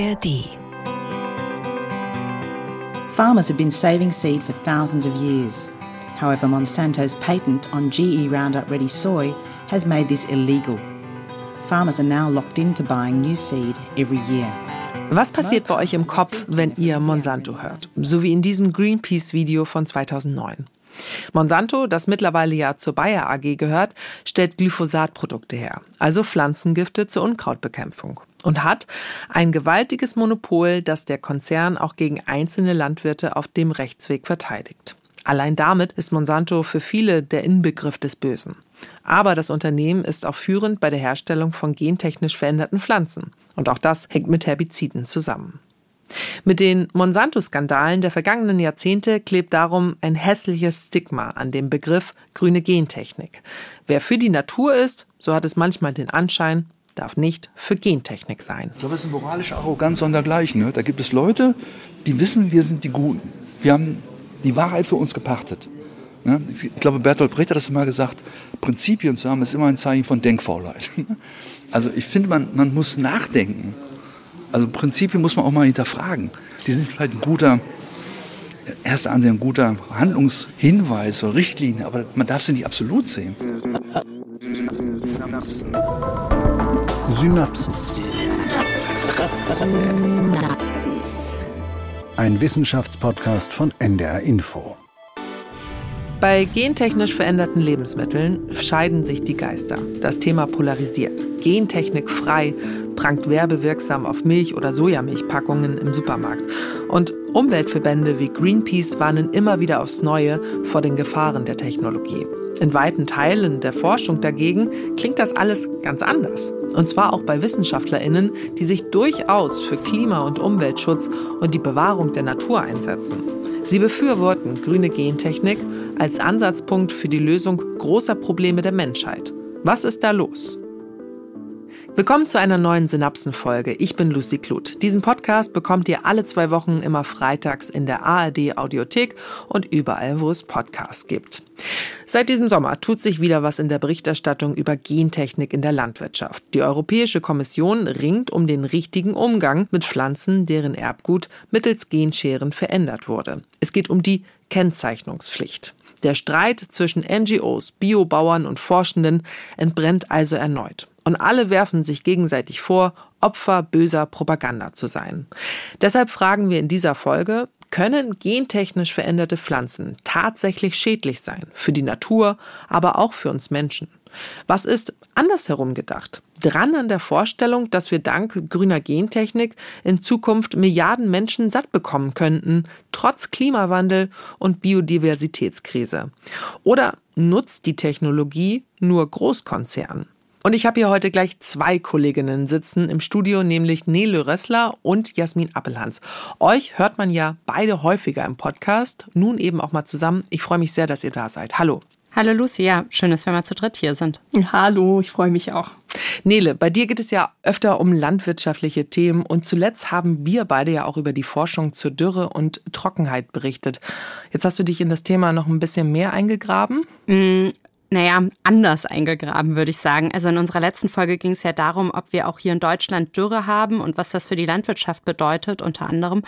ARD. Farmers have been saving seed for thousands of years. However, Monsanto's patent on GE Roundup Ready soy has made this illegal. Farmers are now locked into buying new seed every year. Was passiert bei euch im Kopf, wenn ihr Monsanto hört? So wie in diesem Greenpeace-Video von 2009. Monsanto, das mittlerweile ja zur Bayer AG gehört, stellt Glyphosat-Produkte her, also Pflanzengifte zur Unkrautbekämpfung und hat ein gewaltiges Monopol, das der Konzern auch gegen einzelne Landwirte auf dem Rechtsweg verteidigt. Allein damit ist Monsanto für viele der Inbegriff des Bösen. Aber das Unternehmen ist auch führend bei der Herstellung von gentechnisch veränderten Pflanzen. Und auch das hängt mit Herbiziden zusammen. Mit den Monsanto-Skandalen der vergangenen Jahrzehnte klebt darum ein hässliches Stigma an dem Begriff grüne Gentechnik. Wer für die Natur ist, so hat es manchmal den Anschein, darf nicht für Gentechnik sein. Ich glaube, es ist eine moralische Arroganz sondergleichen. Ne? Da gibt es Leute, die wissen, wir sind die Guten. Wir haben die Wahrheit für uns gepachtet. Ne? Ich glaube, Bertolt Brecht hat das mal gesagt, Prinzipien zu haben, ist immer ein Zeichen von Denkfaulheit. Also ich finde, man, man muss nachdenken. Also Prinzipien muss man auch mal hinterfragen. Die sind vielleicht ein guter, erster Ansehen, ein guter Handlungshinweis oder Richtlinie, aber man darf sie nicht absolut sehen. Synapsen. Ein Wissenschaftspodcast von NDR Info. Bei gentechnisch veränderten Lebensmitteln scheiden sich die Geister. Das Thema polarisiert. Gentechnik frei prangt werbewirksam auf Milch- oder Sojamilchpackungen im Supermarkt. Und Umweltverbände wie Greenpeace warnen immer wieder aufs Neue vor den Gefahren der Technologie. In weiten Teilen der Forschung dagegen klingt das alles ganz anders. Und zwar auch bei Wissenschaftlerinnen, die sich durchaus für Klima- und Umweltschutz und die Bewahrung der Natur einsetzen. Sie befürworten grüne Gentechnik als Ansatzpunkt für die Lösung großer Probleme der Menschheit. Was ist da los? Willkommen zu einer neuen Synapsenfolge. Ich bin Lucy Kluth. Diesen Podcast bekommt ihr alle zwei Wochen immer freitags in der ARD Audiothek und überall, wo es Podcasts gibt. Seit diesem Sommer tut sich wieder was in der Berichterstattung über Gentechnik in der Landwirtschaft. Die Europäische Kommission ringt um den richtigen Umgang mit Pflanzen, deren Erbgut mittels Genscheren verändert wurde. Es geht um die Kennzeichnungspflicht. Der Streit zwischen NGOs, Biobauern und Forschenden entbrennt also erneut. Und alle werfen sich gegenseitig vor, Opfer böser Propaganda zu sein. Deshalb fragen wir in dieser Folge, können gentechnisch veränderte Pflanzen tatsächlich schädlich sein? Für die Natur, aber auch für uns Menschen? Was ist andersherum gedacht? Dran an der Vorstellung, dass wir dank grüner Gentechnik in Zukunft Milliarden Menschen satt bekommen könnten, trotz Klimawandel und Biodiversitätskrise. Oder nutzt die Technologie nur Großkonzernen? Und ich habe hier heute gleich zwei Kolleginnen sitzen im Studio, nämlich Nele Rössler und Jasmin Appelhans. Euch hört man ja beide häufiger im Podcast, nun eben auch mal zusammen. Ich freue mich sehr, dass ihr da seid. Hallo. Hallo Lucy, ja, schön, dass wir mal zu dritt hier sind. Hallo, ich freue mich auch. Nele, bei dir geht es ja öfter um landwirtschaftliche Themen und zuletzt haben wir beide ja auch über die Forschung zur Dürre und Trockenheit berichtet. Jetzt hast du dich in das Thema noch ein bisschen mehr eingegraben. Mm, naja, anders eingegraben, würde ich sagen. Also in unserer letzten Folge ging es ja darum, ob wir auch hier in Deutschland Dürre haben und was das für die Landwirtschaft bedeutet, unter anderem.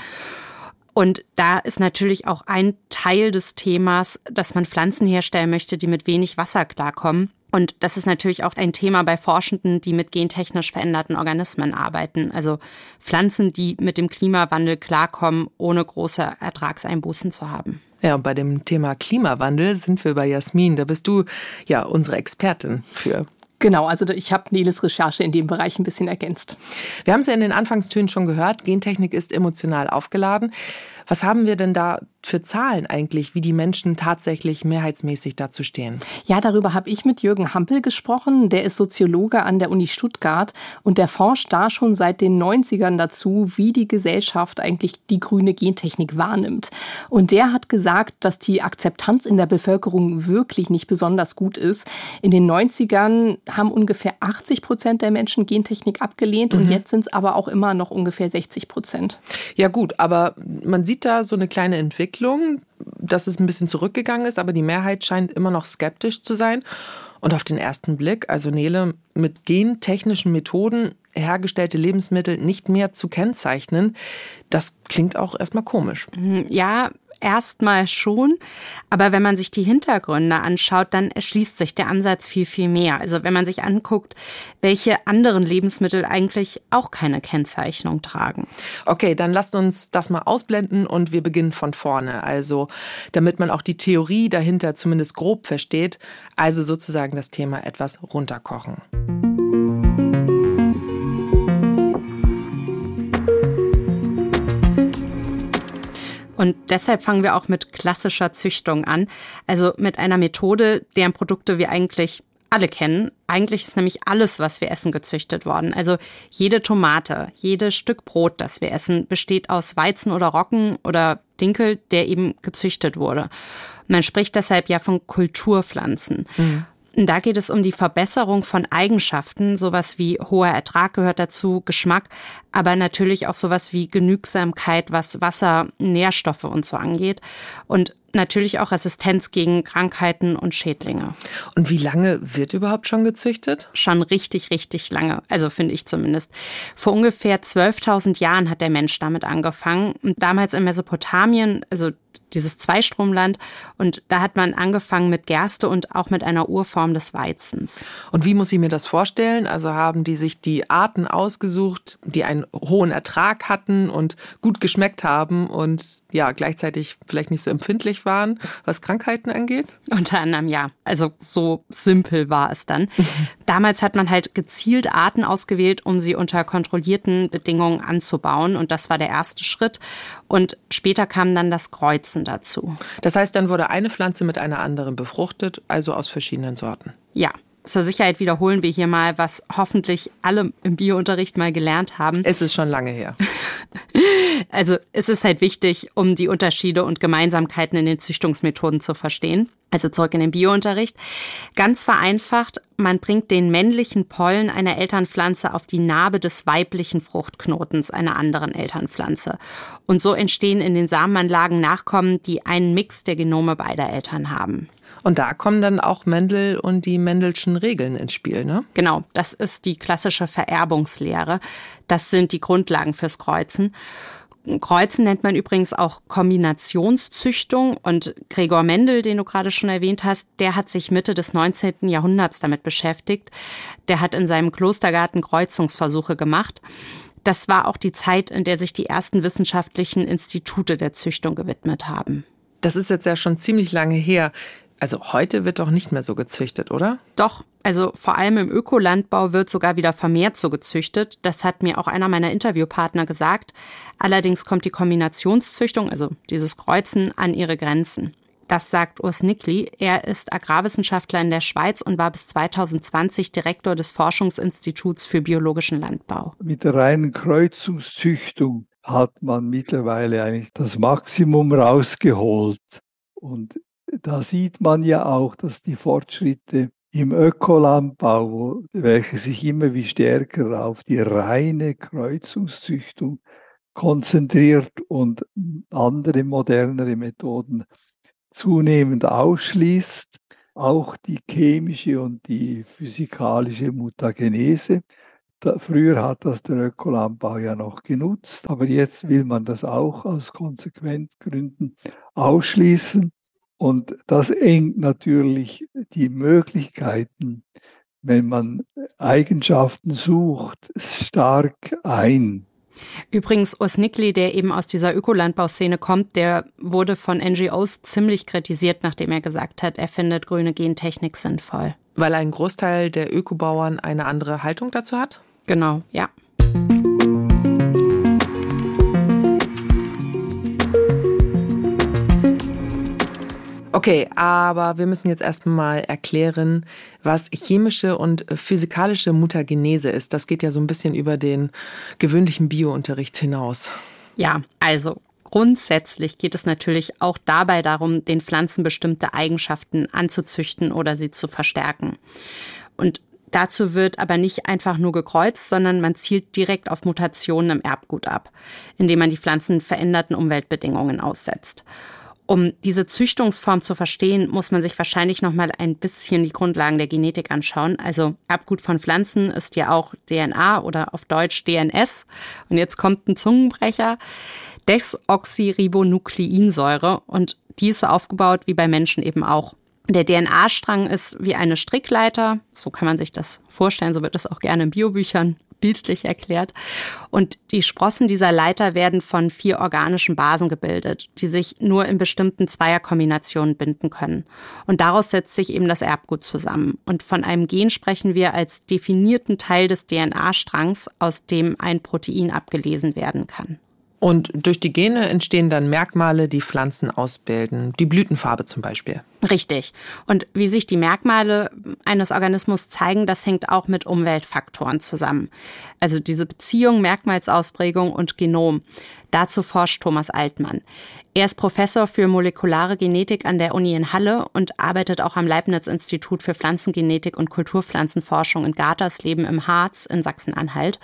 Und da ist natürlich auch ein Teil des Themas, dass man Pflanzen herstellen möchte, die mit wenig Wasser klarkommen. Und das ist natürlich auch ein Thema bei Forschenden, die mit gentechnisch veränderten Organismen arbeiten. Also Pflanzen, die mit dem Klimawandel klarkommen, ohne große Ertragseinbußen zu haben. Ja, und bei dem Thema Klimawandel sind wir bei Jasmin. Da bist du ja unsere Expertin für. Genau, also ich habe Neles Recherche in dem Bereich ein bisschen ergänzt. Wir haben es ja in den Anfangstönen schon gehört, Gentechnik ist emotional aufgeladen. Was haben wir denn da für Zahlen eigentlich, wie die Menschen tatsächlich mehrheitsmäßig dazu stehen? Ja, darüber habe ich mit Jürgen Hampel gesprochen. Der ist Soziologe an der Uni Stuttgart und der forscht da schon seit den 90ern dazu, wie die Gesellschaft eigentlich die grüne Gentechnik wahrnimmt. Und der hat gesagt, dass die Akzeptanz in der Bevölkerung wirklich nicht besonders gut ist. In den 90ern haben ungefähr 80 Prozent der Menschen Gentechnik abgelehnt und mhm. jetzt sind es aber auch immer noch ungefähr 60 Prozent. Ja gut, aber man sieht da so eine kleine Entwicklung, dass es ein bisschen zurückgegangen ist, aber die Mehrheit scheint immer noch skeptisch zu sein. Und auf den ersten Blick, also Nele, mit gentechnischen Methoden hergestellte Lebensmittel nicht mehr zu kennzeichnen. Das klingt auch erstmal komisch. Ja, erstmal schon. Aber wenn man sich die Hintergründe anschaut, dann erschließt sich der Ansatz viel, viel mehr. Also wenn man sich anguckt, welche anderen Lebensmittel eigentlich auch keine Kennzeichnung tragen. Okay, dann lasst uns das mal ausblenden und wir beginnen von vorne. Also damit man auch die Theorie dahinter zumindest grob versteht. Also sozusagen das Thema etwas runterkochen. Und deshalb fangen wir auch mit klassischer Züchtung an, also mit einer Methode, deren Produkte wir eigentlich alle kennen. Eigentlich ist nämlich alles, was wir essen, gezüchtet worden. Also jede Tomate, jedes Stück Brot, das wir essen, besteht aus Weizen oder Roggen oder Dinkel, der eben gezüchtet wurde. Man spricht deshalb ja von Kulturpflanzen. Mhm. Da geht es um die Verbesserung von Eigenschaften. Sowas wie hoher Ertrag gehört dazu, Geschmack, aber natürlich auch sowas wie Genügsamkeit, was Wasser, Nährstoffe und so angeht. Und natürlich auch Resistenz gegen Krankheiten und Schädlinge. Und wie lange wird überhaupt schon gezüchtet? Schon richtig, richtig lange. Also finde ich zumindest. Vor ungefähr 12.000 Jahren hat der Mensch damit angefangen. Und damals in Mesopotamien, also dieses Zweistromland. Und da hat man angefangen mit Gerste und auch mit einer Urform des Weizens. Und wie muss ich mir das vorstellen? Also haben die sich die Arten ausgesucht, die einen hohen Ertrag hatten und gut geschmeckt haben und ja, gleichzeitig vielleicht nicht so empfindlich waren, was Krankheiten angeht? Unter anderem ja. Also so simpel war es dann. Damals hat man halt gezielt Arten ausgewählt, um sie unter kontrollierten Bedingungen anzubauen. Und das war der erste Schritt. Und später kam dann das Kreuzen dazu. Das heißt, dann wurde eine Pflanze mit einer anderen befruchtet, also aus verschiedenen Sorten. Ja, zur Sicherheit wiederholen wir hier mal, was hoffentlich alle im Biounterricht mal gelernt haben. Es ist schon lange her. also es ist halt wichtig, um die Unterschiede und Gemeinsamkeiten in den Züchtungsmethoden zu verstehen. Also zurück in den Biounterricht. Ganz vereinfacht, man bringt den männlichen Pollen einer Elternpflanze auf die Narbe des weiblichen Fruchtknotens einer anderen Elternpflanze. Und so entstehen in den Samenanlagen Nachkommen, die einen Mix der Genome beider Eltern haben. Und da kommen dann auch Mendel und die Mendelschen Regeln ins Spiel, ne? Genau, das ist die klassische Vererbungslehre. Das sind die Grundlagen fürs Kreuzen. Kreuzen nennt man übrigens auch Kombinationszüchtung und Gregor Mendel, den du gerade schon erwähnt hast, der hat sich Mitte des 19. Jahrhunderts damit beschäftigt. Der hat in seinem Klostergarten Kreuzungsversuche gemacht. Das war auch die Zeit, in der sich die ersten wissenschaftlichen Institute der Züchtung gewidmet haben. Das ist jetzt ja schon ziemlich lange her. Also heute wird doch nicht mehr so gezüchtet, oder? Doch, also vor allem im Ökolandbau wird sogar wieder vermehrt so gezüchtet. Das hat mir auch einer meiner Interviewpartner gesagt. Allerdings kommt die Kombinationszüchtung, also dieses Kreuzen, an ihre Grenzen. Das sagt Urs Nickli. Er ist Agrarwissenschaftler in der Schweiz und war bis 2020 Direktor des Forschungsinstituts für biologischen Landbau. Mit der reinen Kreuzungszüchtung hat man mittlerweile eigentlich das Maximum rausgeholt. Und da sieht man ja auch, dass die Fortschritte im Ökolandbau, welche sich immer wie stärker auf die reine Kreuzungszüchtung konzentriert und andere modernere Methoden zunehmend ausschließt, auch die chemische und die physikalische Mutagenese. Da, früher hat das der Ökolandbau ja noch genutzt, aber jetzt will man das auch aus Konsequenzgründen ausschließen. Und das engt natürlich die Möglichkeiten, wenn man Eigenschaften sucht, stark ein. Übrigens, Urs Nickli, der eben aus dieser Ökolandbauszene kommt, der wurde von NGOs ziemlich kritisiert, nachdem er gesagt hat, er findet grüne Gentechnik sinnvoll. Weil ein Großteil der Ökobauern eine andere Haltung dazu hat? Genau, ja. Okay, aber wir müssen jetzt erstmal erklären, was chemische und physikalische Mutagenese ist. Das geht ja so ein bisschen über den gewöhnlichen Biounterricht hinaus. Ja, also grundsätzlich geht es natürlich auch dabei darum, den Pflanzen bestimmte Eigenschaften anzuzüchten oder sie zu verstärken. Und Dazu wird aber nicht einfach nur gekreuzt, sondern man zielt direkt auf Mutationen im Erbgut ab, indem man die Pflanzen veränderten Umweltbedingungen aussetzt. Um diese Züchtungsform zu verstehen, muss man sich wahrscheinlich noch mal ein bisschen die Grundlagen der Genetik anschauen. Also Erbgut von Pflanzen ist ja auch DNA oder auf Deutsch DNS. Und jetzt kommt ein Zungenbrecher. Desoxyribonukleinsäure und die ist so aufgebaut wie bei Menschen eben auch. Der DNA-Strang ist wie eine Strickleiter, so kann man sich das vorstellen, so wird es auch gerne in Biobüchern bildlich erklärt. Und die Sprossen dieser Leiter werden von vier organischen Basen gebildet, die sich nur in bestimmten Zweierkombinationen binden können. Und daraus setzt sich eben das Erbgut zusammen. Und von einem Gen sprechen wir als definierten Teil des DNA-Strangs, aus dem ein Protein abgelesen werden kann. Und durch die Gene entstehen dann Merkmale, die Pflanzen ausbilden. Die Blütenfarbe zum Beispiel. Richtig. Und wie sich die Merkmale eines Organismus zeigen, das hängt auch mit Umweltfaktoren zusammen. Also diese Beziehung Merkmalsausprägung und Genom. Dazu forscht Thomas Altmann. Er ist Professor für molekulare Genetik an der Uni in Halle und arbeitet auch am Leibniz-Institut für Pflanzengenetik und Kulturpflanzenforschung in Gartersleben im Harz in Sachsen-Anhalt.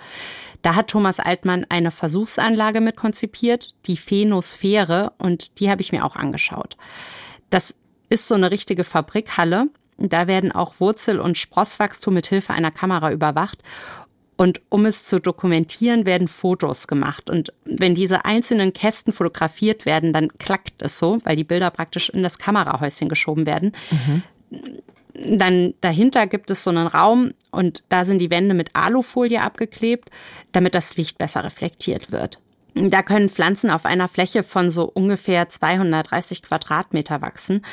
Da hat Thomas Altmann eine Versuchsanlage mit konzipiert, die Phenosphäre, und die habe ich mir auch angeschaut. Das ist so eine richtige Fabrikhalle. Da werden auch Wurzel- und Sprosswachstum mit Hilfe einer Kamera überwacht. Und um es zu dokumentieren, werden Fotos gemacht. Und wenn diese einzelnen Kästen fotografiert werden, dann klackt es so, weil die Bilder praktisch in das Kamerahäuschen geschoben werden. Mhm. Dann dahinter gibt es so einen Raum und da sind die Wände mit Alufolie abgeklebt, damit das Licht besser reflektiert wird. Da können Pflanzen auf einer Fläche von so ungefähr 230 Quadratmeter wachsen.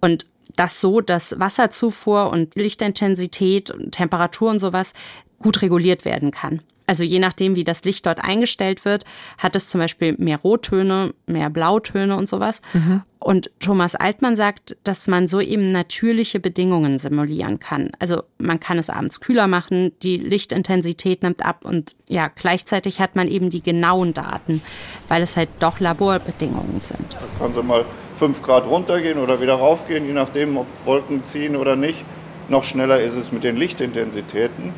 Und das so, dass Wasserzufuhr und Lichtintensität und Temperatur und sowas gut reguliert werden kann. Also je nachdem, wie das Licht dort eingestellt wird, hat es zum Beispiel mehr Rottöne, mehr Blautöne und sowas. Mhm. Und Thomas Altmann sagt, dass man so eben natürliche Bedingungen simulieren kann. Also man kann es abends kühler machen, die Lichtintensität nimmt ab und ja, gleichzeitig hat man eben die genauen Daten, weil es halt doch Laborbedingungen sind. Da kann sie mal fünf Grad runtergehen oder wieder raufgehen, je nachdem, ob Wolken ziehen oder nicht. Noch schneller ist es mit den Lichtintensitäten.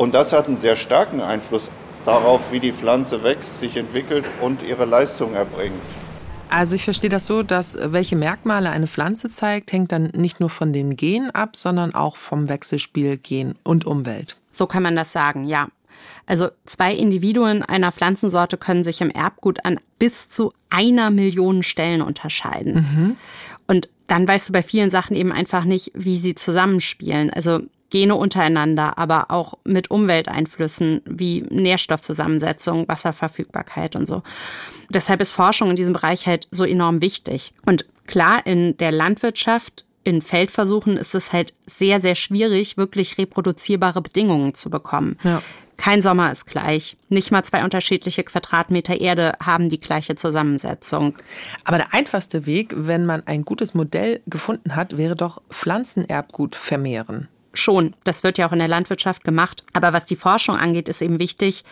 Und das hat einen sehr starken Einfluss darauf, wie die Pflanze wächst, sich entwickelt und ihre Leistung erbringt. Also ich verstehe das so, dass welche Merkmale eine Pflanze zeigt, hängt dann nicht nur von den Genen ab, sondern auch vom Wechselspiel Gen und Umwelt. So kann man das sagen, ja. Also zwei Individuen einer Pflanzensorte können sich im Erbgut an bis zu einer Million Stellen unterscheiden. Mhm. Und dann weißt du bei vielen Sachen eben einfach nicht, wie sie zusammenspielen. Also Gene untereinander, aber auch mit Umwelteinflüssen wie Nährstoffzusammensetzung, Wasserverfügbarkeit und so. Deshalb ist Forschung in diesem Bereich halt so enorm wichtig. Und klar, in der Landwirtschaft, in Feldversuchen ist es halt sehr, sehr schwierig, wirklich reproduzierbare Bedingungen zu bekommen. Ja. Kein Sommer ist gleich. Nicht mal zwei unterschiedliche Quadratmeter Erde haben die gleiche Zusammensetzung. Aber der einfachste Weg, wenn man ein gutes Modell gefunden hat, wäre doch Pflanzenerbgut vermehren schon. Das wird ja auch in der Landwirtschaft gemacht. Aber was die Forschung angeht, ist eben wichtig,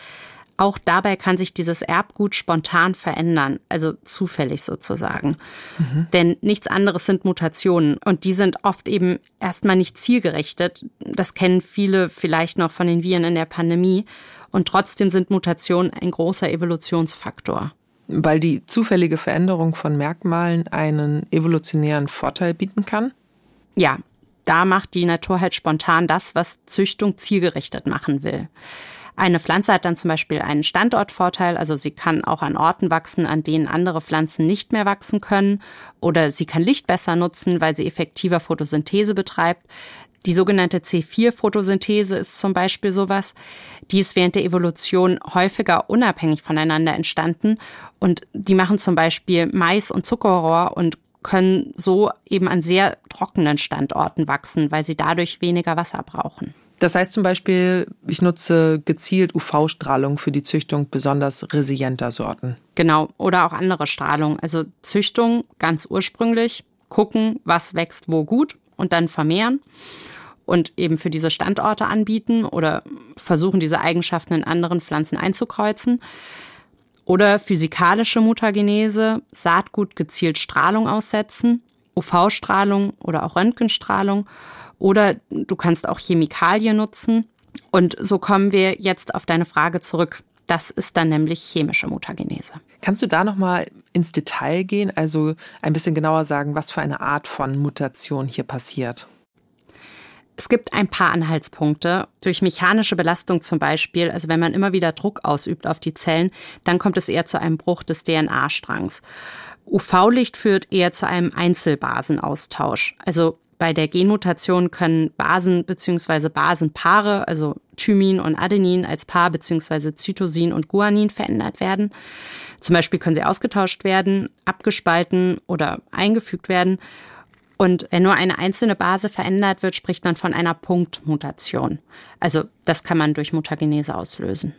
auch dabei kann sich dieses Erbgut spontan verändern, also zufällig sozusagen. Mhm. Denn nichts anderes sind Mutationen und die sind oft eben erstmal nicht zielgerichtet. Das kennen viele vielleicht noch von den Viren in der Pandemie. Und trotzdem sind Mutationen ein großer Evolutionsfaktor. Weil die zufällige Veränderung von Merkmalen einen evolutionären Vorteil bieten kann? Ja, da macht die Natur halt spontan das, was Züchtung zielgerichtet machen will. Eine Pflanze hat dann zum Beispiel einen Standortvorteil, also sie kann auch an Orten wachsen, an denen andere Pflanzen nicht mehr wachsen können, oder sie kann Licht besser nutzen, weil sie effektiver Photosynthese betreibt. Die sogenannte C4-Photosynthese ist zum Beispiel sowas. Die ist während der Evolution häufiger unabhängig voneinander entstanden und die machen zum Beispiel Mais und Zuckerrohr und können so eben an sehr trockenen Standorten wachsen, weil sie dadurch weniger Wasser brauchen. Das heißt zum Beispiel, ich nutze gezielt UV-Strahlung für die Züchtung besonders resilienter Sorten. Genau, oder auch andere Strahlung. Also Züchtung ganz ursprünglich, gucken, was wächst wo gut und dann vermehren und eben für diese Standorte anbieten oder versuchen, diese Eigenschaften in anderen Pflanzen einzukreuzen. Oder physikalische Mutagenese, Saatgut gezielt Strahlung aussetzen, UV-Strahlung oder auch Röntgenstrahlung. Oder du kannst auch Chemikalien nutzen. Und so kommen wir jetzt auf deine Frage zurück. Das ist dann nämlich chemische Mutagenese. Kannst du da noch mal ins Detail gehen, also ein bisschen genauer sagen, was für eine Art von Mutation hier passiert? Es gibt ein paar Anhaltspunkte. Durch mechanische Belastung zum Beispiel, also wenn man immer wieder Druck ausübt auf die Zellen, dann kommt es eher zu einem Bruch des DNA-Strangs. UV-Licht führt eher zu einem Einzelbasenaustausch. Also bei der Genmutation können Basen bzw. Basenpaare, also Thymin und Adenin als Paar bzw. Zytosin und Guanin verändert werden. Zum Beispiel können sie ausgetauscht werden, abgespalten oder eingefügt werden. Und wenn nur eine einzelne Base verändert wird, spricht man von einer Punktmutation. Also das kann man durch Mutagenese auslösen.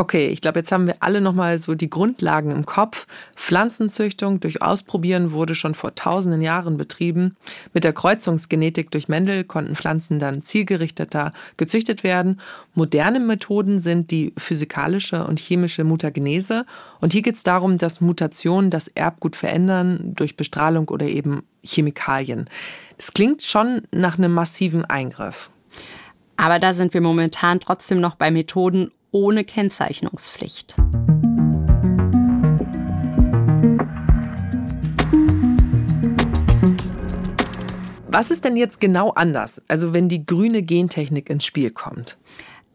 Okay, ich glaube, jetzt haben wir alle nochmal so die Grundlagen im Kopf. Pflanzenzüchtung durch Ausprobieren wurde schon vor tausenden Jahren betrieben. Mit der Kreuzungsgenetik durch Mendel konnten Pflanzen dann zielgerichteter gezüchtet werden. Moderne Methoden sind die physikalische und chemische Mutagenese. Und hier geht es darum, dass Mutationen das Erbgut verändern durch Bestrahlung oder eben Chemikalien. Das klingt schon nach einem massiven Eingriff. Aber da sind wir momentan trotzdem noch bei Methoden ohne Kennzeichnungspflicht. Was ist denn jetzt genau anders, also wenn die grüne Gentechnik ins Spiel kommt?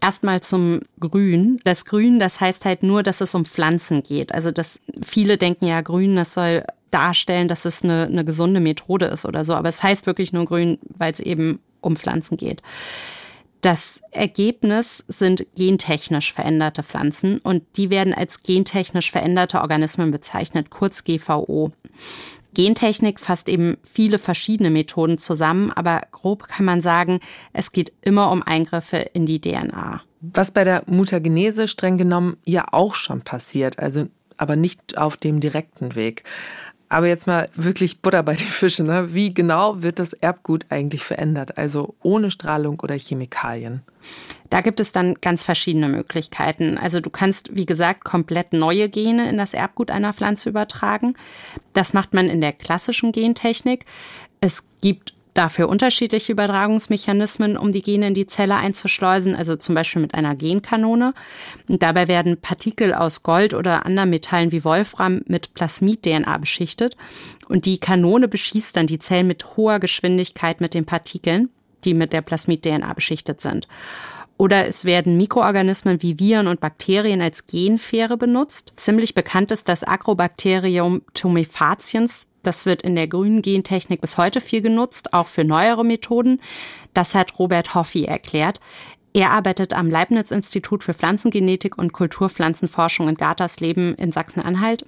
Erstmal zum Grün. Das Grün, das heißt halt nur, dass es um Pflanzen geht. Also dass viele denken ja, Grün, das soll darstellen, dass es eine, eine gesunde Methode ist oder so. Aber es heißt wirklich nur Grün, weil es eben um Pflanzen geht. Das Ergebnis sind gentechnisch veränderte Pflanzen und die werden als gentechnisch veränderte Organismen bezeichnet, kurz GVO. Gentechnik fasst eben viele verschiedene Methoden zusammen, aber grob kann man sagen, es geht immer um Eingriffe in die DNA. Was bei der Mutagenese streng genommen ja auch schon passiert, also aber nicht auf dem direkten Weg. Aber jetzt mal wirklich Butter bei den Fischen. Ne? Wie genau wird das Erbgut eigentlich verändert? Also ohne Strahlung oder Chemikalien? Da gibt es dann ganz verschiedene Möglichkeiten. Also du kannst, wie gesagt, komplett neue Gene in das Erbgut einer Pflanze übertragen. Das macht man in der klassischen Gentechnik. Es gibt dafür unterschiedliche Übertragungsmechanismen, um die Gene in die Zelle einzuschleusen, also zum Beispiel mit einer Genkanone. Und dabei werden Partikel aus Gold oder anderen Metallen wie Wolfram mit Plasmid-DNA beschichtet. Und die Kanone beschießt dann die Zellen mit hoher Geschwindigkeit mit den Partikeln, die mit der Plasmid-DNA beschichtet sind. Oder es werden Mikroorganismen wie Viren und Bakterien als Genfähre benutzt. Ziemlich bekannt ist das Agrobacterium tumefatiens, das wird in der grünen Gentechnik bis heute viel genutzt, auch für neuere Methoden. Das hat Robert Hoffi erklärt. Er arbeitet am Leibniz-Institut für Pflanzengenetik und Kulturpflanzenforschung in Gartersleben in Sachsen-Anhalt,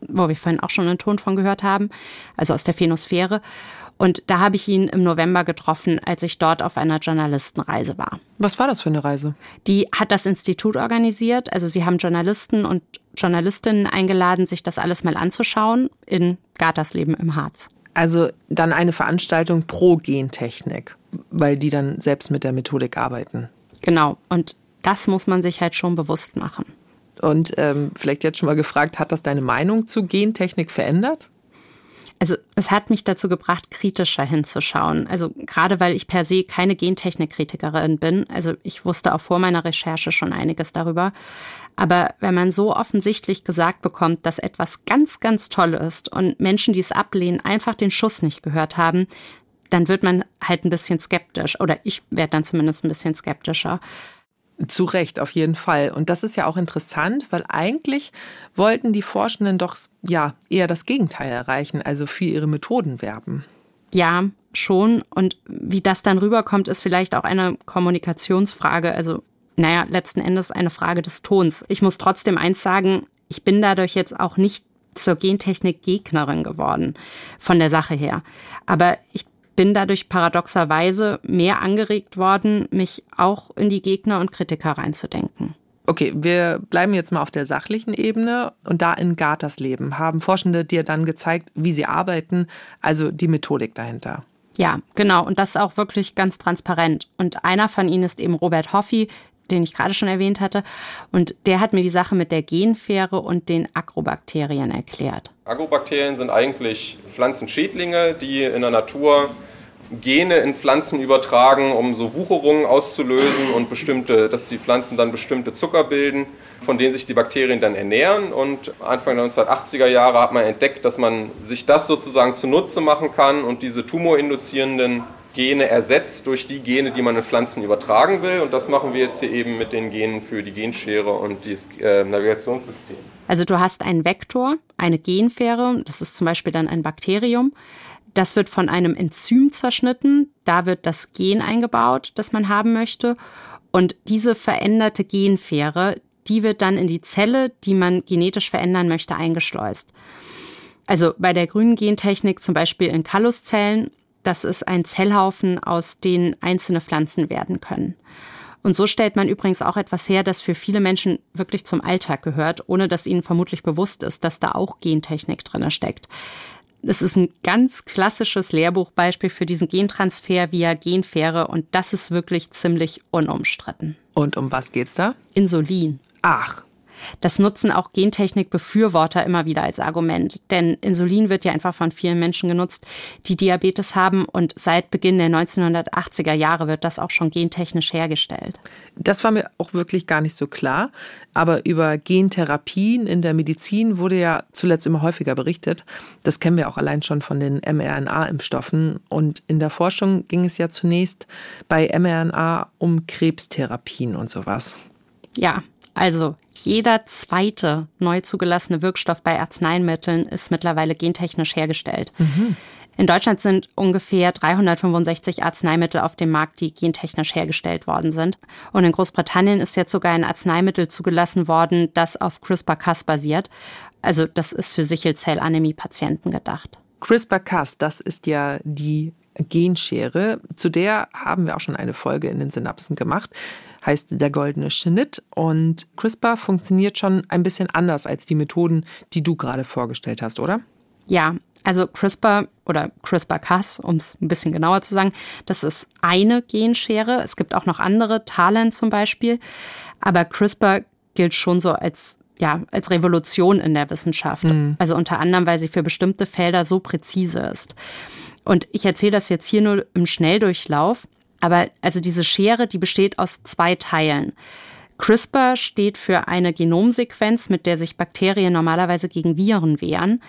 wo wir vorhin auch schon einen Ton von gehört haben, also aus der Phenosphäre. Und da habe ich ihn im November getroffen, als ich dort auf einer Journalistenreise war. Was war das für eine Reise? Die hat das Institut organisiert. Also sie haben Journalisten und Journalistinnen eingeladen, sich das alles mal anzuschauen in Gartersleben im Harz. Also dann eine Veranstaltung pro Gentechnik, weil die dann selbst mit der Methodik arbeiten. Genau. Und das muss man sich halt schon bewusst machen. Und ähm, vielleicht jetzt schon mal gefragt, hat das deine Meinung zu Gentechnik verändert? Also es hat mich dazu gebracht, kritischer hinzuschauen. Also gerade weil ich per se keine Gentechnik-Kritikerin bin. Also ich wusste auch vor meiner Recherche schon einiges darüber. Aber wenn man so offensichtlich gesagt bekommt, dass etwas ganz, ganz toll ist und Menschen, die es ablehnen, einfach den Schuss nicht gehört haben, dann wird man halt ein bisschen skeptisch. Oder ich werde dann zumindest ein bisschen skeptischer. Zu Recht, auf jeden Fall. Und das ist ja auch interessant, weil eigentlich wollten die Forschenden doch ja eher das Gegenteil erreichen, also für ihre Methoden werben. Ja, schon. Und wie das dann rüberkommt, ist vielleicht auch eine Kommunikationsfrage. Also, naja, letzten Endes eine Frage des Tons. Ich muss trotzdem eins sagen, ich bin dadurch jetzt auch nicht zur Gentechnik Gegnerin geworden, von der Sache her. Aber ich bin dadurch paradoxerweise mehr angeregt worden, mich auch in die Gegner und Kritiker reinzudenken. Okay, wir bleiben jetzt mal auf der sachlichen Ebene und da in Gathers Leben haben Forschende dir dann gezeigt, wie sie arbeiten, also die Methodik dahinter. Ja, genau. Und das ist auch wirklich ganz transparent. Und einer von ihnen ist eben Robert Hoffi, den ich gerade schon erwähnt hatte. Und der hat mir die Sache mit der Genfähre und den Agrobakterien erklärt. Agrobakterien sind eigentlich Pflanzenschädlinge, die in der Natur Gene in Pflanzen übertragen, um so Wucherungen auszulösen und bestimmte, dass die Pflanzen dann bestimmte Zucker bilden, von denen sich die Bakterien dann ernähren. Und Anfang der 1980er Jahre hat man entdeckt, dass man sich das sozusagen zunutze machen kann und diese tumorinduzierenden Gene ersetzt durch die Gene, die man in Pflanzen übertragen will. Und das machen wir jetzt hier eben mit den Genen für die Genschere und das äh, Navigationssystem. Also du hast einen Vektor, eine Genfähre, das ist zum Beispiel dann ein Bakterium. Das wird von einem Enzym zerschnitten. Da wird das Gen eingebaut, das man haben möchte. Und diese veränderte Genfähre, die wird dann in die Zelle, die man genetisch verändern möchte, eingeschleust. Also bei der grünen Gentechnik zum Beispiel in Kalluszellen, das ist ein Zellhaufen, aus denen einzelne Pflanzen werden können. Und so stellt man übrigens auch etwas her, das für viele Menschen wirklich zum Alltag gehört, ohne dass ihnen vermutlich bewusst ist, dass da auch Gentechnik drin steckt. Es ist ein ganz klassisches Lehrbuchbeispiel für diesen Gentransfer via Genfähre und das ist wirklich ziemlich unumstritten. Und um was geht's da? Insulin. Ach, das nutzen auch Gentechnik-Befürworter immer wieder als Argument. Denn Insulin wird ja einfach von vielen Menschen genutzt, die Diabetes haben. Und seit Beginn der 1980er Jahre wird das auch schon gentechnisch hergestellt. Das war mir auch wirklich gar nicht so klar. Aber über Gentherapien in der Medizin wurde ja zuletzt immer häufiger berichtet. Das kennen wir auch allein schon von den mRNA-Impfstoffen. Und in der Forschung ging es ja zunächst bei mRNA um Krebstherapien und sowas. Ja, also jeder zweite neu zugelassene Wirkstoff bei Arzneimitteln ist mittlerweile gentechnisch hergestellt. Mhm. In Deutschland sind ungefähr 365 Arzneimittel auf dem Markt, die gentechnisch hergestellt worden sind. Und in Großbritannien ist jetzt sogar ein Arzneimittel zugelassen worden, das auf CRISPR-Cas basiert. Also das ist für Sichelzellanämie-Patienten gedacht. CRISPR-Cas, das ist ja die Genschere. Zu der haben wir auch schon eine Folge in den Synapsen gemacht heißt der goldene Schnitt. Und CRISPR funktioniert schon ein bisschen anders als die Methoden, die du gerade vorgestellt hast, oder? Ja, also CRISPR oder CRISPR-Cas, um es ein bisschen genauer zu sagen, das ist eine Genschere. Es gibt auch noch andere, Talent zum Beispiel. Aber CRISPR gilt schon so als ja, als Revolution in der Wissenschaft. Mhm. Also unter anderem, weil sie für bestimmte Felder so präzise ist. Und ich erzähle das jetzt hier nur im Schnelldurchlauf. Aber also diese Schere, die besteht aus zwei Teilen. CRISPR steht für eine Genomsequenz, mit der sich Bakterien normalerweise gegen Viren wehren.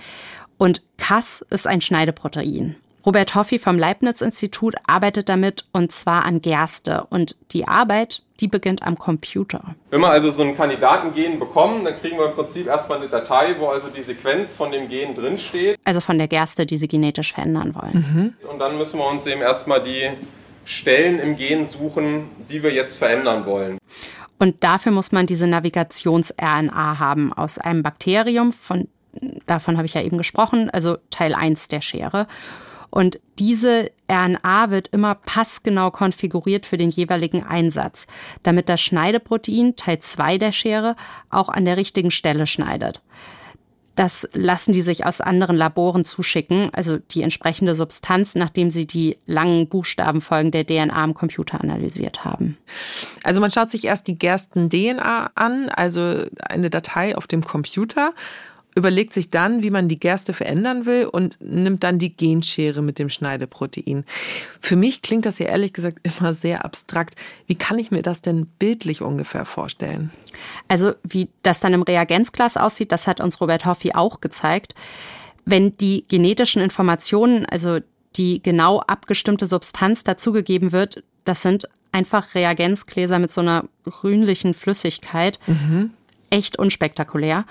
Und Cas ist ein Schneideprotein. Robert Hoffi vom Leibniz-Institut arbeitet damit und zwar an Gerste. Und die Arbeit, die beginnt am Computer. Wenn wir also so einen Kandidatengen bekommen, dann kriegen wir im Prinzip erstmal eine Datei, wo also die Sequenz von dem Gen drinsteht. Also von der Gerste, die Sie genetisch verändern wollen. Mhm. Und dann müssen wir uns eben erstmal die Stellen im Gen suchen, die wir jetzt verändern wollen. Und dafür muss man diese Navigations-RNA haben aus einem Bakterium, von, davon habe ich ja eben gesprochen, also Teil 1 der Schere. Und diese RNA wird immer passgenau konfiguriert für den jeweiligen Einsatz, damit das Schneideprotein, Teil 2 der Schere, auch an der richtigen Stelle schneidet. Das lassen die sich aus anderen Laboren zuschicken, also die entsprechende Substanz, nachdem sie die langen Buchstabenfolgen der DNA im Computer analysiert haben. Also man schaut sich erst die Gersten-DNA an, also eine Datei auf dem Computer überlegt sich dann, wie man die Gerste verändern will und nimmt dann die Genschere mit dem Schneideprotein. Für mich klingt das ja ehrlich gesagt immer sehr abstrakt. Wie kann ich mir das denn bildlich ungefähr vorstellen? Also wie das dann im Reagenzglas aussieht, das hat uns Robert Hoffi auch gezeigt. Wenn die genetischen Informationen, also die genau abgestimmte Substanz dazugegeben wird, das sind einfach Reagenzgläser mit so einer grünlichen Flüssigkeit. Mhm. Echt unspektakulär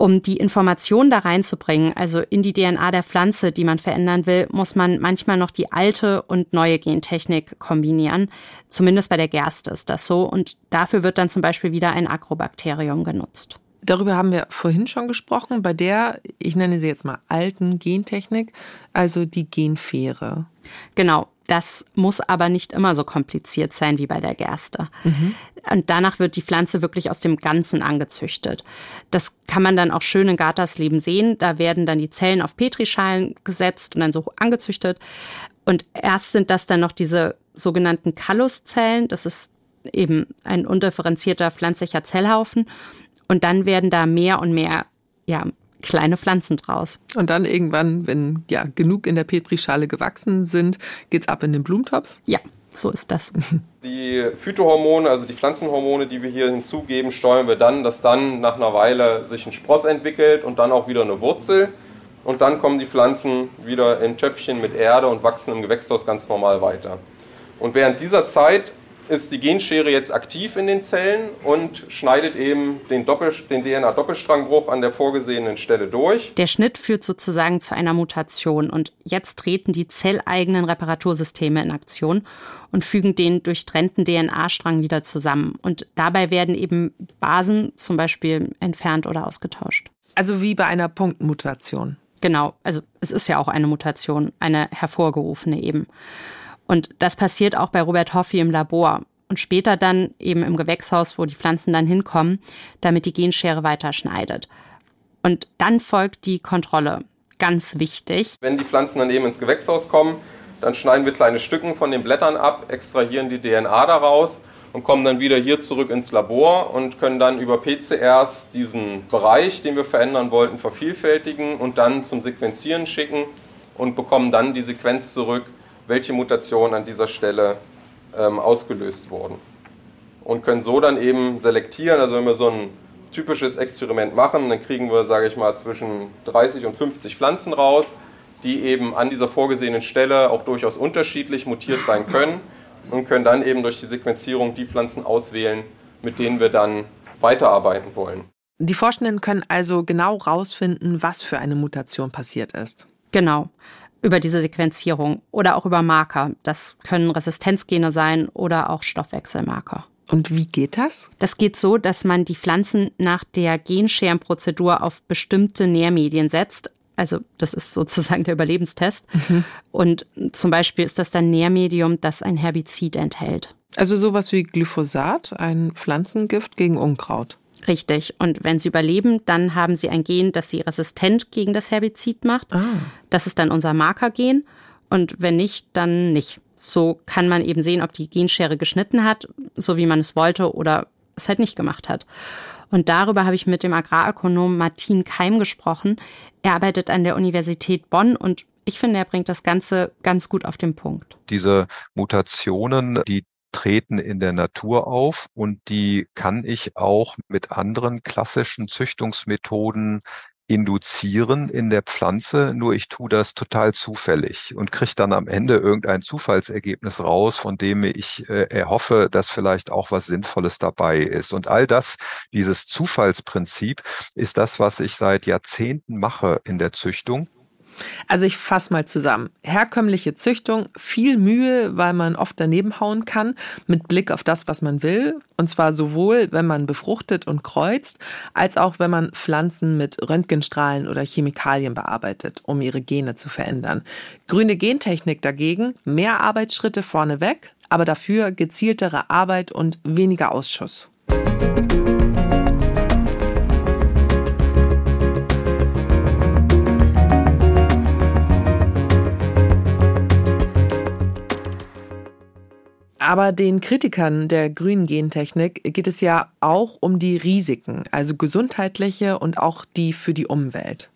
um die Information da reinzubringen, also in die DNA der Pflanze, die man verändern will, muss man manchmal noch die alte und neue Gentechnik kombinieren. Zumindest bei der Gerste ist das so. Und dafür wird dann zum Beispiel wieder ein Agrobakterium genutzt. Darüber haben wir vorhin schon gesprochen, bei der, ich nenne sie jetzt mal alten Gentechnik, also die Genfähre. Genau. Das muss aber nicht immer so kompliziert sein wie bei der Gerste. Mhm. Und danach wird die Pflanze wirklich aus dem Ganzen angezüchtet. Das kann man dann auch schön in Gartersleben sehen. Da werden dann die Zellen auf Petrischalen gesetzt und dann so angezüchtet. Und erst sind das dann noch diese sogenannten Kalluszellen. Das ist eben ein undifferenzierter pflanzlicher Zellhaufen. Und dann werden da mehr und mehr ja, kleine Pflanzen draus. Und dann irgendwann, wenn ja genug in der Petrischale gewachsen sind, geht's ab in den Blumentopf? Ja, so ist das. Die Phytohormone, also die Pflanzenhormone, die wir hier hinzugeben, steuern wir dann, dass dann nach einer Weile sich ein Spross entwickelt und dann auch wieder eine Wurzel. Und dann kommen die Pflanzen wieder in Töpfchen mit Erde und wachsen im Gewächshaus ganz normal weiter. Und während dieser Zeit ist die Genschere jetzt aktiv in den Zellen und schneidet eben den, den DNA-Doppelstrangbruch an der vorgesehenen Stelle durch. Der Schnitt führt sozusagen zu einer Mutation und jetzt treten die zelleigenen Reparatursysteme in Aktion und fügen den durchtrennten DNA-Strang wieder zusammen. Und dabei werden eben Basen zum Beispiel entfernt oder ausgetauscht. Also wie bei einer Punktmutation. Genau, also es ist ja auch eine Mutation, eine hervorgerufene eben. Und das passiert auch bei Robert Hoffi im Labor und später dann eben im Gewächshaus, wo die Pflanzen dann hinkommen, damit die Genschere weiterschneidet. Und dann folgt die Kontrolle. Ganz wichtig. Wenn die Pflanzen dann eben ins Gewächshaus kommen, dann schneiden wir kleine Stücken von den Blättern ab, extrahieren die DNA daraus und kommen dann wieder hier zurück ins Labor und können dann über PCRs diesen Bereich, den wir verändern wollten, vervielfältigen und dann zum Sequenzieren schicken und bekommen dann die Sequenz zurück, welche Mutationen an dieser Stelle ähm, ausgelöst wurden. Und können so dann eben selektieren, also wenn wir so ein typisches Experiment machen, dann kriegen wir, sage ich mal, zwischen 30 und 50 Pflanzen raus, die eben an dieser vorgesehenen Stelle auch durchaus unterschiedlich mutiert sein können und können dann eben durch die Sequenzierung die Pflanzen auswählen, mit denen wir dann weiterarbeiten wollen. Die Forschenden können also genau rausfinden, was für eine Mutation passiert ist. Genau über diese Sequenzierung oder auch über Marker. Das können Resistenzgene sein oder auch Stoffwechselmarker. Und wie geht das? Das geht so, dass man die Pflanzen nach der Genscherenprozedur auf bestimmte Nährmedien setzt. Also das ist sozusagen der Überlebenstest. Mhm. Und zum Beispiel ist das dann Nährmedium, das ein Herbizid enthält. Also sowas wie Glyphosat, ein Pflanzengift gegen Unkraut. Richtig. Und wenn sie überleben, dann haben sie ein Gen, das sie resistent gegen das Herbizid macht. Ah. Das ist dann unser Markergen. Und wenn nicht, dann nicht. So kann man eben sehen, ob die Genschere geschnitten hat, so wie man es wollte, oder es halt nicht gemacht hat. Und darüber habe ich mit dem Agrarökonom Martin Keim gesprochen. Er arbeitet an der Universität Bonn und ich finde, er bringt das Ganze ganz gut auf den Punkt. Diese Mutationen, die treten in der Natur auf und die kann ich auch mit anderen klassischen Züchtungsmethoden induzieren in der Pflanze, nur ich tue das total zufällig und kriege dann am Ende irgendein Zufallsergebnis raus, von dem ich äh, erhoffe, dass vielleicht auch was Sinnvolles dabei ist. Und all das, dieses Zufallsprinzip, ist das, was ich seit Jahrzehnten mache in der Züchtung. Also ich fasse mal zusammen. Herkömmliche Züchtung, viel Mühe, weil man oft daneben hauen kann, mit Blick auf das, was man will. Und zwar sowohl, wenn man befruchtet und kreuzt, als auch, wenn man Pflanzen mit Röntgenstrahlen oder Chemikalien bearbeitet, um ihre Gene zu verändern. Grüne Gentechnik dagegen, mehr Arbeitsschritte vorneweg, aber dafür gezieltere Arbeit und weniger Ausschuss. Aber den Kritikern der grünen Gentechnik geht es ja auch um die Risiken, also gesundheitliche und auch die für die Umwelt.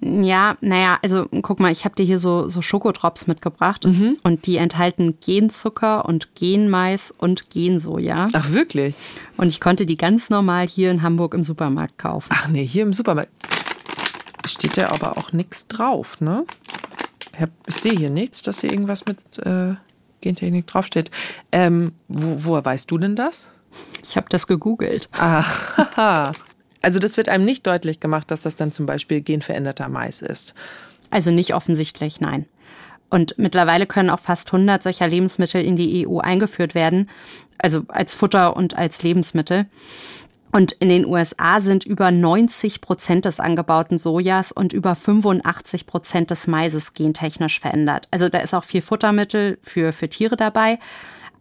Ja, naja, also guck mal, ich habe dir hier so, so Schokodrops mitgebracht mhm. und die enthalten Genzucker und Genmais und Gensoja. Ach, wirklich? Und ich konnte die ganz normal hier in Hamburg im Supermarkt kaufen. Ach nee, hier im Supermarkt. Steht da aber auch nichts drauf, ne? Ich sehe hier nichts, dass hier irgendwas mit äh, Gentechnik draufsteht. Ähm, wo, woher weißt du denn das? Ich habe das gegoogelt. Ach, also das wird einem nicht deutlich gemacht, dass das dann zum Beispiel genveränderter Mais ist. Also nicht offensichtlich, nein. Und mittlerweile können auch fast 100 solcher Lebensmittel in die EU eingeführt werden, also als Futter und als Lebensmittel. Und in den USA sind über 90 Prozent des angebauten Sojas und über 85 Prozent des Maises gentechnisch verändert. Also da ist auch viel Futtermittel für, für Tiere dabei.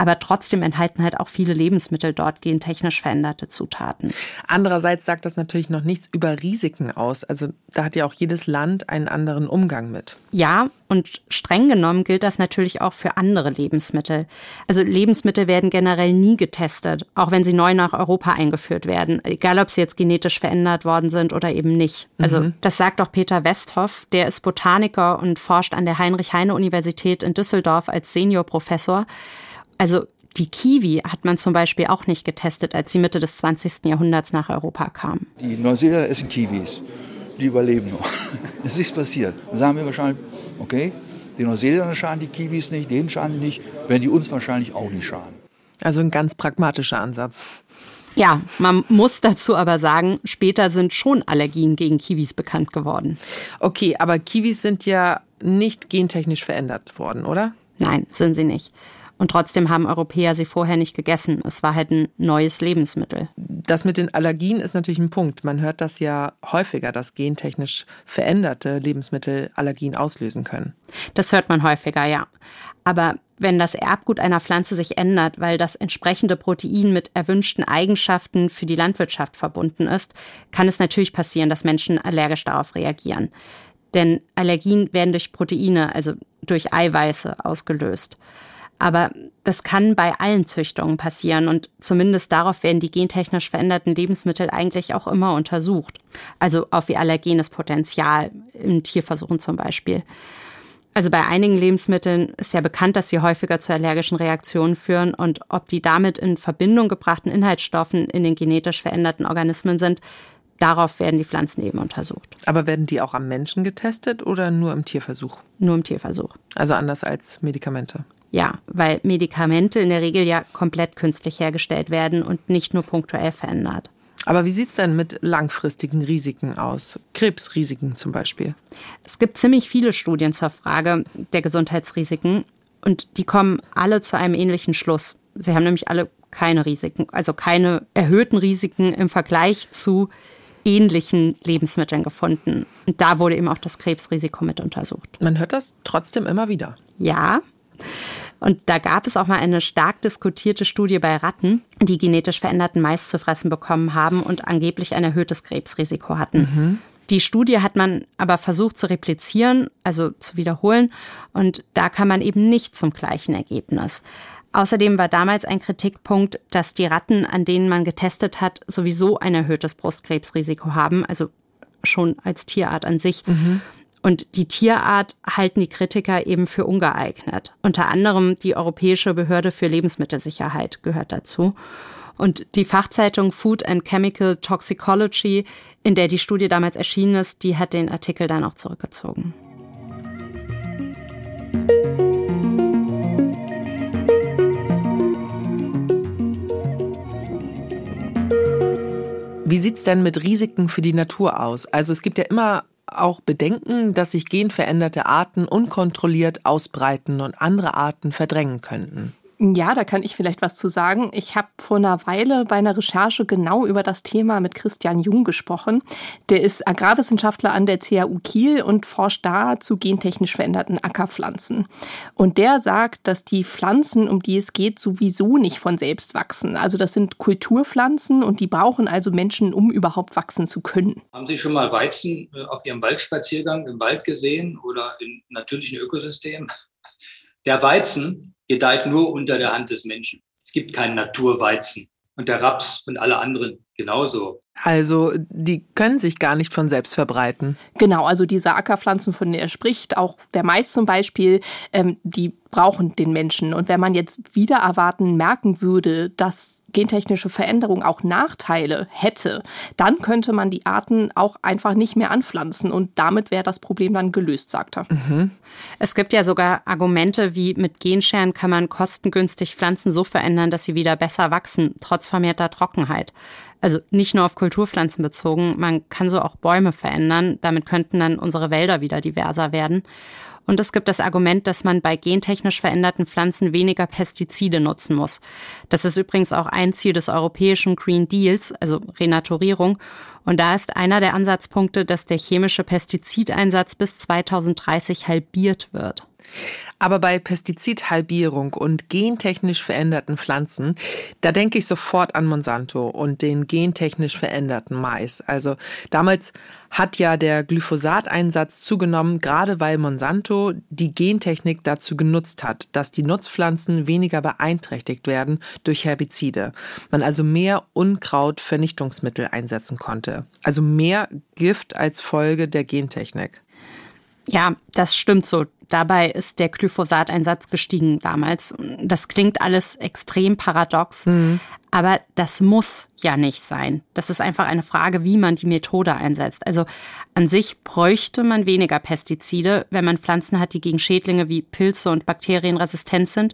Aber trotzdem enthalten halt auch viele Lebensmittel dort gentechnisch veränderte Zutaten. Andererseits sagt das natürlich noch nichts über Risiken aus. Also da hat ja auch jedes Land einen anderen Umgang mit. Ja, und streng genommen gilt das natürlich auch für andere Lebensmittel. Also Lebensmittel werden generell nie getestet, auch wenn sie neu nach Europa eingeführt werden, egal ob sie jetzt genetisch verändert worden sind oder eben nicht. Also mhm. das sagt auch Peter Westhoff, der ist Botaniker und forscht an der Heinrich-Heine-Universität in Düsseldorf als Seniorprofessor. Also die Kiwi hat man zum Beispiel auch nicht getestet, als sie Mitte des 20. Jahrhunderts nach Europa kam. Die Neuseeländer essen Kiwis. Die überleben noch. Es ist passiert. Dann sagen wir wahrscheinlich, Okay? Die Neuseeländer schaden die Kiwis nicht, denen schaden die nicht, werden die uns wahrscheinlich auch nicht schaden. Also ein ganz pragmatischer Ansatz. Ja, man muss dazu aber sagen, später sind schon Allergien gegen Kiwis bekannt geworden. Okay, aber Kiwis sind ja nicht gentechnisch verändert worden, oder? Nein, sind sie nicht. Und trotzdem haben Europäer sie vorher nicht gegessen. Es war halt ein neues Lebensmittel. Das mit den Allergien ist natürlich ein Punkt. Man hört das ja häufiger, dass gentechnisch veränderte Lebensmittel Allergien auslösen können. Das hört man häufiger, ja. Aber wenn das Erbgut einer Pflanze sich ändert, weil das entsprechende Protein mit erwünschten Eigenschaften für die Landwirtschaft verbunden ist, kann es natürlich passieren, dass Menschen allergisch darauf reagieren. Denn Allergien werden durch Proteine, also durch Eiweiße, ausgelöst. Aber das kann bei allen Züchtungen passieren und zumindest darauf werden die gentechnisch veränderten Lebensmittel eigentlich auch immer untersucht. Also auf ihr allergenes Potenzial in Tierversuchen zum Beispiel. Also bei einigen Lebensmitteln ist ja bekannt, dass sie häufiger zu allergischen Reaktionen führen und ob die damit in Verbindung gebrachten Inhaltsstoffen in den genetisch veränderten Organismen sind, darauf werden die Pflanzen eben untersucht. Aber werden die auch am Menschen getestet oder nur im Tierversuch? Nur im Tierversuch. Also anders als Medikamente. Ja, weil Medikamente in der Regel ja komplett künstlich hergestellt werden und nicht nur punktuell verändert. Aber wie sieht es denn mit langfristigen Risiken aus? Krebsrisiken zum Beispiel? Es gibt ziemlich viele Studien zur Frage der Gesundheitsrisiken und die kommen alle zu einem ähnlichen Schluss. Sie haben nämlich alle keine Risiken, also keine erhöhten Risiken im Vergleich zu ähnlichen Lebensmitteln gefunden. Und da wurde eben auch das Krebsrisiko mit untersucht. Man hört das trotzdem immer wieder. Ja, und da gab es auch mal eine stark diskutierte Studie bei Ratten, die genetisch veränderten Mais zu fressen bekommen haben und angeblich ein erhöhtes Krebsrisiko hatten. Mhm. Die Studie hat man aber versucht zu replizieren, also zu wiederholen, und da kam man eben nicht zum gleichen Ergebnis. Außerdem war damals ein Kritikpunkt, dass die Ratten, an denen man getestet hat, sowieso ein erhöhtes Brustkrebsrisiko haben, also schon als Tierart an sich. Mhm. Und die Tierart halten die Kritiker eben für ungeeignet. Unter anderem die Europäische Behörde für Lebensmittelsicherheit gehört dazu. Und die Fachzeitung Food and Chemical Toxicology, in der die Studie damals erschienen ist, die hat den Artikel dann auch zurückgezogen. Wie sieht es denn mit Risiken für die Natur aus? Also es gibt ja immer auch bedenken, dass sich genveränderte Arten unkontrolliert ausbreiten und andere Arten verdrängen könnten. Ja, da kann ich vielleicht was zu sagen. Ich habe vor einer Weile bei einer Recherche genau über das Thema mit Christian Jung gesprochen. Der ist Agrarwissenschaftler an der CAU Kiel und forscht da zu gentechnisch veränderten Ackerpflanzen. Und der sagt, dass die Pflanzen, um die es geht, sowieso nicht von selbst wachsen. Also das sind Kulturpflanzen und die brauchen also Menschen, um überhaupt wachsen zu können. Haben Sie schon mal Weizen äh, auf Ihrem Waldspaziergang im Wald gesehen oder in natürlichen Ökosystemen? Der Weizen gedeiht nur unter der Hand des Menschen. Es gibt keinen Naturweizen. Und der Raps und alle anderen genauso. Also die können sich gar nicht von selbst verbreiten. Genau, also diese Ackerpflanzen, von denen er spricht, auch der Mais zum Beispiel, ähm, die brauchen den Menschen. Und wenn man jetzt wieder erwarten merken würde, dass gentechnische Veränderung auch Nachteile hätte, dann könnte man die Arten auch einfach nicht mehr anpflanzen und damit wäre das Problem dann gelöst, sagt er. Mhm. Es gibt ja sogar Argumente, wie mit Genscheren kann man kostengünstig Pflanzen so verändern, dass sie wieder besser wachsen, trotz vermehrter Trockenheit. Also nicht nur auf Kulturpflanzen bezogen, man kann so auch Bäume verändern, damit könnten dann unsere Wälder wieder diverser werden. Und es gibt das Argument, dass man bei gentechnisch veränderten Pflanzen weniger Pestizide nutzen muss. Das ist übrigens auch ein Ziel des europäischen Green Deals, also Renaturierung. Und da ist einer der Ansatzpunkte, dass der chemische Pestizideinsatz bis 2030 halbiert wird. Aber bei Pestizidhalbierung und gentechnisch veränderten Pflanzen, da denke ich sofort an Monsanto und den gentechnisch veränderten Mais. Also damals hat ja der Glyphosateinsatz zugenommen, gerade weil Monsanto die Gentechnik dazu genutzt hat, dass die Nutzpflanzen weniger beeinträchtigt werden durch Herbizide. Man also mehr Unkrautvernichtungsmittel einsetzen konnte. Also mehr Gift als Folge der Gentechnik. Ja, das stimmt so. Dabei ist der Glyphosateinsatz gestiegen damals. Das klingt alles extrem paradox, mhm. aber das muss ja nicht sein. Das ist einfach eine Frage, wie man die Methode einsetzt. Also an sich bräuchte man weniger Pestizide, wenn man Pflanzen hat, die gegen Schädlinge wie Pilze und Bakterien resistent sind,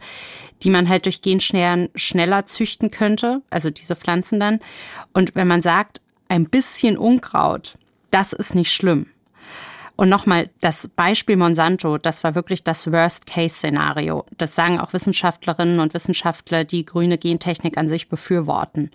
die man halt durch Genschnären schneller züchten könnte, also diese Pflanzen dann. Und wenn man sagt, ein bisschen Unkraut, das ist nicht schlimm und nochmal, das Beispiel Monsanto, das war wirklich das Worst-Case-Szenario. Das sagen auch Wissenschaftlerinnen und Wissenschaftler, die grüne Gentechnik an sich befürworten.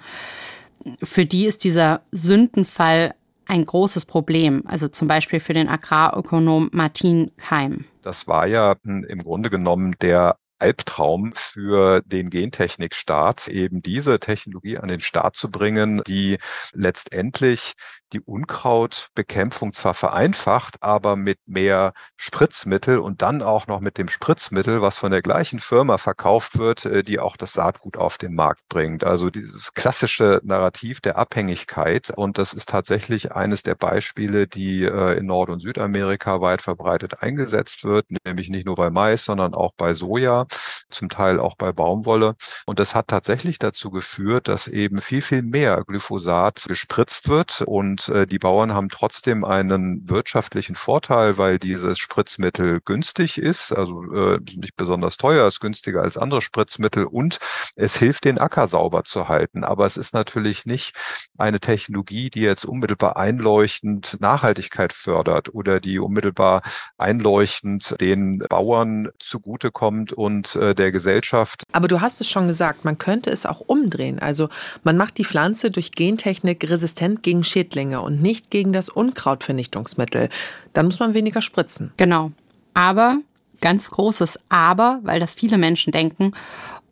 Für die ist dieser Sündenfall ein großes Problem, also zum Beispiel für den Agrarökonom Martin Keim. Das war ja im Grunde genommen der Albtraum für den Gentechnikstaat, eben diese Technologie an den Start zu bringen, die letztendlich die Unkrautbekämpfung zwar vereinfacht, aber mit mehr Spritzmittel und dann auch noch mit dem Spritzmittel, was von der gleichen Firma verkauft wird, äh, die auch das Saatgut auf den Markt bringt. Also dieses klassische Narrativ der Abhängigkeit. Und das ist tatsächlich eines der Beispiele, die äh, in Nord- und Südamerika weit verbreitet eingesetzt wird, nämlich nicht nur bei Mais, sondern auch bei Soja, zum Teil auch bei Baumwolle. Und das hat tatsächlich dazu geführt, dass eben viel, viel mehr Glyphosat gespritzt wird und äh, die Bauern haben trotzdem einen wirtschaftlichen Vorteil, weil dieses Spritzmittel günstig ist, also äh, nicht besonders teuer, ist günstiger als andere Spritzmittel und es hilft, den Acker sauber zu halten. Aber es ist natürlich nicht eine Technologie, die jetzt unmittelbar einleuchtend Nachhaltigkeit fördert oder die unmittelbar einleuchtend den Bauern zugutekommt und äh, der Gesellschaft. Aber du hast es schon gesagt, man könnte es auch umdrehen. Also man macht die Pflanze durch Gentechnik resistent gegen Schädlinge. Schädlinge und nicht gegen das Unkrautvernichtungsmittel. Dann muss man weniger spritzen. Genau. Aber, ganz großes Aber, weil das viele Menschen denken,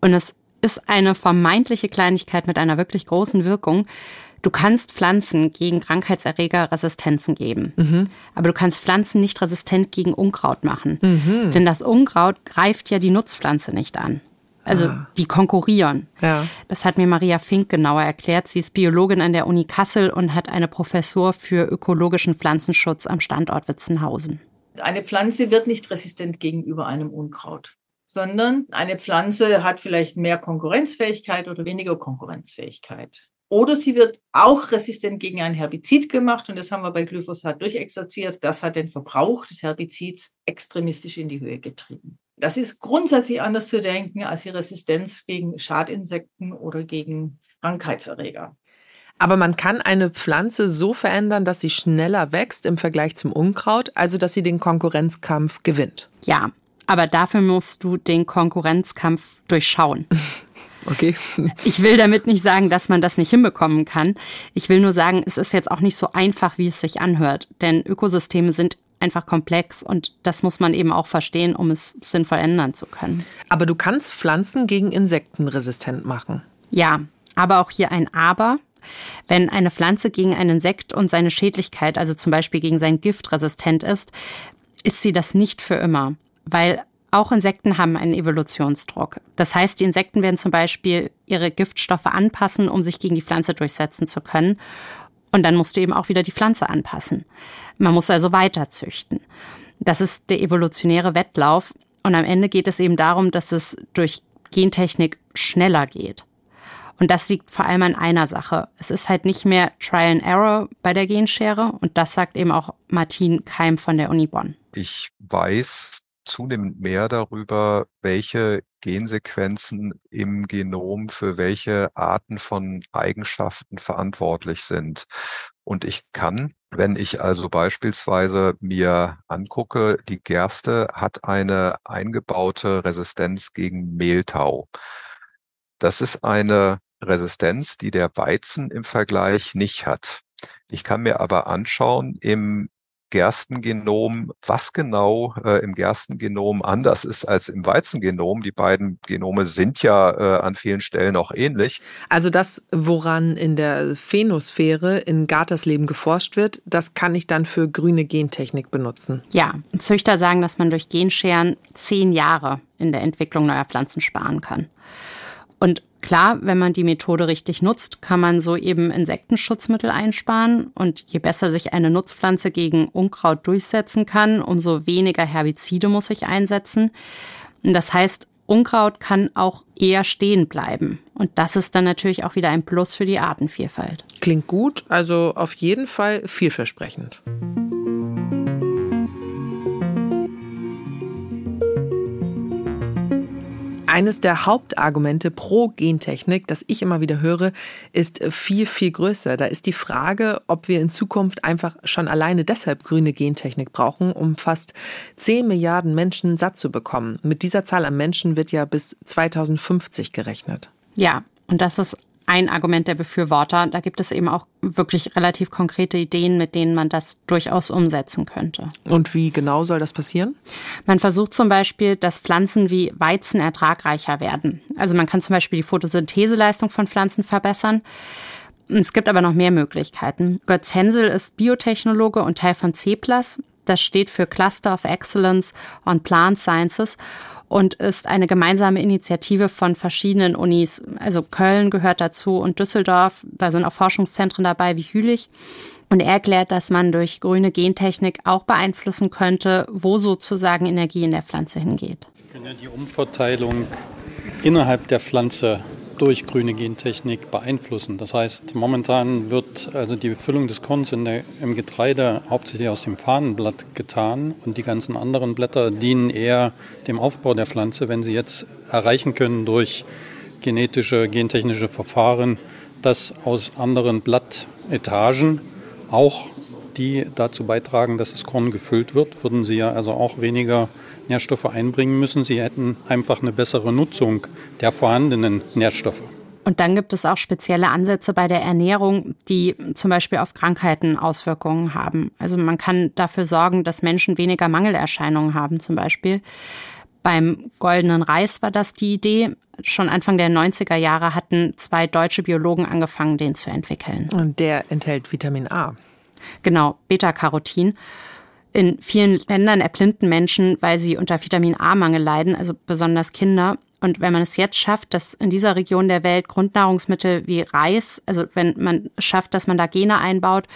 und es ist eine vermeintliche Kleinigkeit mit einer wirklich großen Wirkung. Du kannst Pflanzen gegen Krankheitserreger Resistenzen geben. Mhm. Aber du kannst Pflanzen nicht resistent gegen Unkraut machen. Mhm. Denn das Unkraut greift ja die Nutzpflanze nicht an. Also ah. die konkurrieren. Ja. Das hat mir Maria Fink genauer erklärt. Sie ist Biologin an der Uni Kassel und hat eine Professur für ökologischen Pflanzenschutz am Standort Witzenhausen. Eine Pflanze wird nicht resistent gegenüber einem Unkraut, sondern eine Pflanze hat vielleicht mehr Konkurrenzfähigkeit oder weniger Konkurrenzfähigkeit. Oder sie wird auch resistent gegen ein Herbizid gemacht und das haben wir bei Glyphosat durchexerziert. Das hat den Verbrauch des Herbizids extremistisch in die Höhe getrieben. Das ist grundsätzlich anders zu denken als die Resistenz gegen Schadinsekten oder gegen Krankheitserreger. Aber man kann eine Pflanze so verändern, dass sie schneller wächst im Vergleich zum Unkraut, also dass sie den Konkurrenzkampf gewinnt. Ja, aber dafür musst du den Konkurrenzkampf durchschauen. Okay. Ich will damit nicht sagen, dass man das nicht hinbekommen kann. Ich will nur sagen, es ist jetzt auch nicht so einfach, wie es sich anhört. Denn Ökosysteme sind einfach komplex und das muss man eben auch verstehen, um es sinnvoll ändern zu können. Aber du kannst Pflanzen gegen Insekten resistent machen. Ja, aber auch hier ein Aber. Wenn eine Pflanze gegen ein Insekt und seine Schädlichkeit, also zum Beispiel gegen sein Gift resistent ist, ist sie das nicht für immer, weil auch Insekten haben einen Evolutionsdruck. Das heißt, die Insekten werden zum Beispiel ihre Giftstoffe anpassen, um sich gegen die Pflanze durchsetzen zu können. Und dann musst du eben auch wieder die Pflanze anpassen. Man muss also weiter züchten. Das ist der evolutionäre Wettlauf. Und am Ende geht es eben darum, dass es durch Gentechnik schneller geht. Und das liegt vor allem an einer Sache. Es ist halt nicht mehr Trial and Error bei der Genschere. Und das sagt eben auch Martin Keim von der Uni Bonn. Ich weiß zunehmend mehr darüber, welche Gensequenzen im Genom für welche Arten von Eigenschaften verantwortlich sind. Und ich kann, wenn ich also beispielsweise mir angucke, die Gerste hat eine eingebaute Resistenz gegen Mehltau. Das ist eine Resistenz, die der Weizen im Vergleich nicht hat. Ich kann mir aber anschauen im Gerstengenom, was genau äh, im Gerstengenom anders ist als im Weizengenom. Die beiden Genome sind ja äh, an vielen Stellen auch ähnlich. Also das, woran in der Phenosphäre in Gartersleben geforscht wird, das kann ich dann für grüne Gentechnik benutzen. Ja, Züchter sagen, dass man durch Genscheren zehn Jahre in der Entwicklung neuer Pflanzen sparen kann. Und Klar, wenn man die Methode richtig nutzt, kann man so eben Insektenschutzmittel einsparen. Und je besser sich eine Nutzpflanze gegen Unkraut durchsetzen kann, umso weniger Herbizide muss ich einsetzen. Das heißt, Unkraut kann auch eher stehen bleiben. Und das ist dann natürlich auch wieder ein Plus für die Artenvielfalt. Klingt gut, also auf jeden Fall vielversprechend. Eines der Hauptargumente pro Gentechnik, das ich immer wieder höre, ist viel, viel größer. Da ist die Frage, ob wir in Zukunft einfach schon alleine deshalb grüne Gentechnik brauchen, um fast 10 Milliarden Menschen satt zu bekommen. Mit dieser Zahl an Menschen wird ja bis 2050 gerechnet. Ja, und das ist ein Argument der Befürworter. Da gibt es eben auch wirklich relativ konkrete Ideen, mit denen man das durchaus umsetzen könnte. Und wie genau soll das passieren? Man versucht zum Beispiel, dass Pflanzen wie Weizen ertragreicher werden. Also man kann zum Beispiel die Photosyntheseleistung von Pflanzen verbessern. Es gibt aber noch mehr Möglichkeiten. Götz Hensel ist Biotechnologe und Teil von CEPLAS. Das steht für Cluster of Excellence on Plant Sciences und ist eine gemeinsame Initiative von verschiedenen Unis. Also Köln gehört dazu und Düsseldorf. Da sind auch Forschungszentren dabei wie Hülich. Und er erklärt, dass man durch grüne Gentechnik auch beeinflussen könnte, wo sozusagen Energie in der Pflanze hingeht. Wir können ja die Umverteilung innerhalb der Pflanze durch grüne Gentechnik beeinflussen. Das heißt, momentan wird also die Befüllung des Korns der, im Getreide hauptsächlich aus dem Fahnenblatt getan und die ganzen anderen Blätter dienen eher dem Aufbau der Pflanze. Wenn sie jetzt erreichen können durch genetische, gentechnische Verfahren, dass aus anderen Blattetagen auch die dazu beitragen, dass das Korn gefüllt wird, würden sie ja also auch weniger Nährstoffe einbringen müssen. Sie hätten einfach eine bessere Nutzung der vorhandenen Nährstoffe. Und dann gibt es auch spezielle Ansätze bei der Ernährung, die zum Beispiel auf Krankheiten Auswirkungen haben. Also man kann dafür sorgen, dass Menschen weniger Mangelerscheinungen haben zum Beispiel. Beim goldenen Reis war das die Idee. Schon Anfang der 90er Jahre hatten zwei deutsche Biologen angefangen, den zu entwickeln. Und der enthält Vitamin A. Genau, Beta-Carotin. In vielen Ländern erblinden Menschen, weil sie unter Vitamin A-Mangel leiden, also besonders Kinder. Und wenn man es jetzt schafft, dass in dieser Region der Welt Grundnahrungsmittel wie Reis, also wenn man schafft, dass man da Gene einbaut,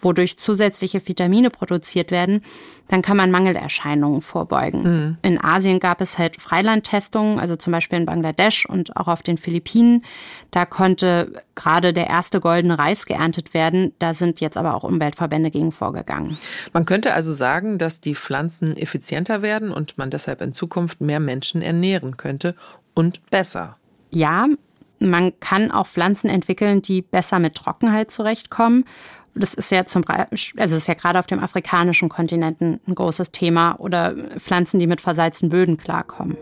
wodurch zusätzliche Vitamine produziert werden, dann kann man Mangelerscheinungen vorbeugen. Mhm. In Asien gab es halt Freilandtestungen, also zum Beispiel in Bangladesch und auch auf den Philippinen. Da konnte gerade der erste goldene Reis geerntet werden. Da sind jetzt aber auch Umweltverbände gegen vorgegangen. Man könnte also sagen, dass die Pflanzen effizienter werden und man deshalb in Zukunft mehr Menschen ernähren könnte und besser. Ja, man kann auch Pflanzen entwickeln, die besser mit Trockenheit zurechtkommen. Das ist ja zum also ist ja gerade auf dem afrikanischen Kontinent ein großes Thema oder Pflanzen, die mit versalzten Böden klarkommen.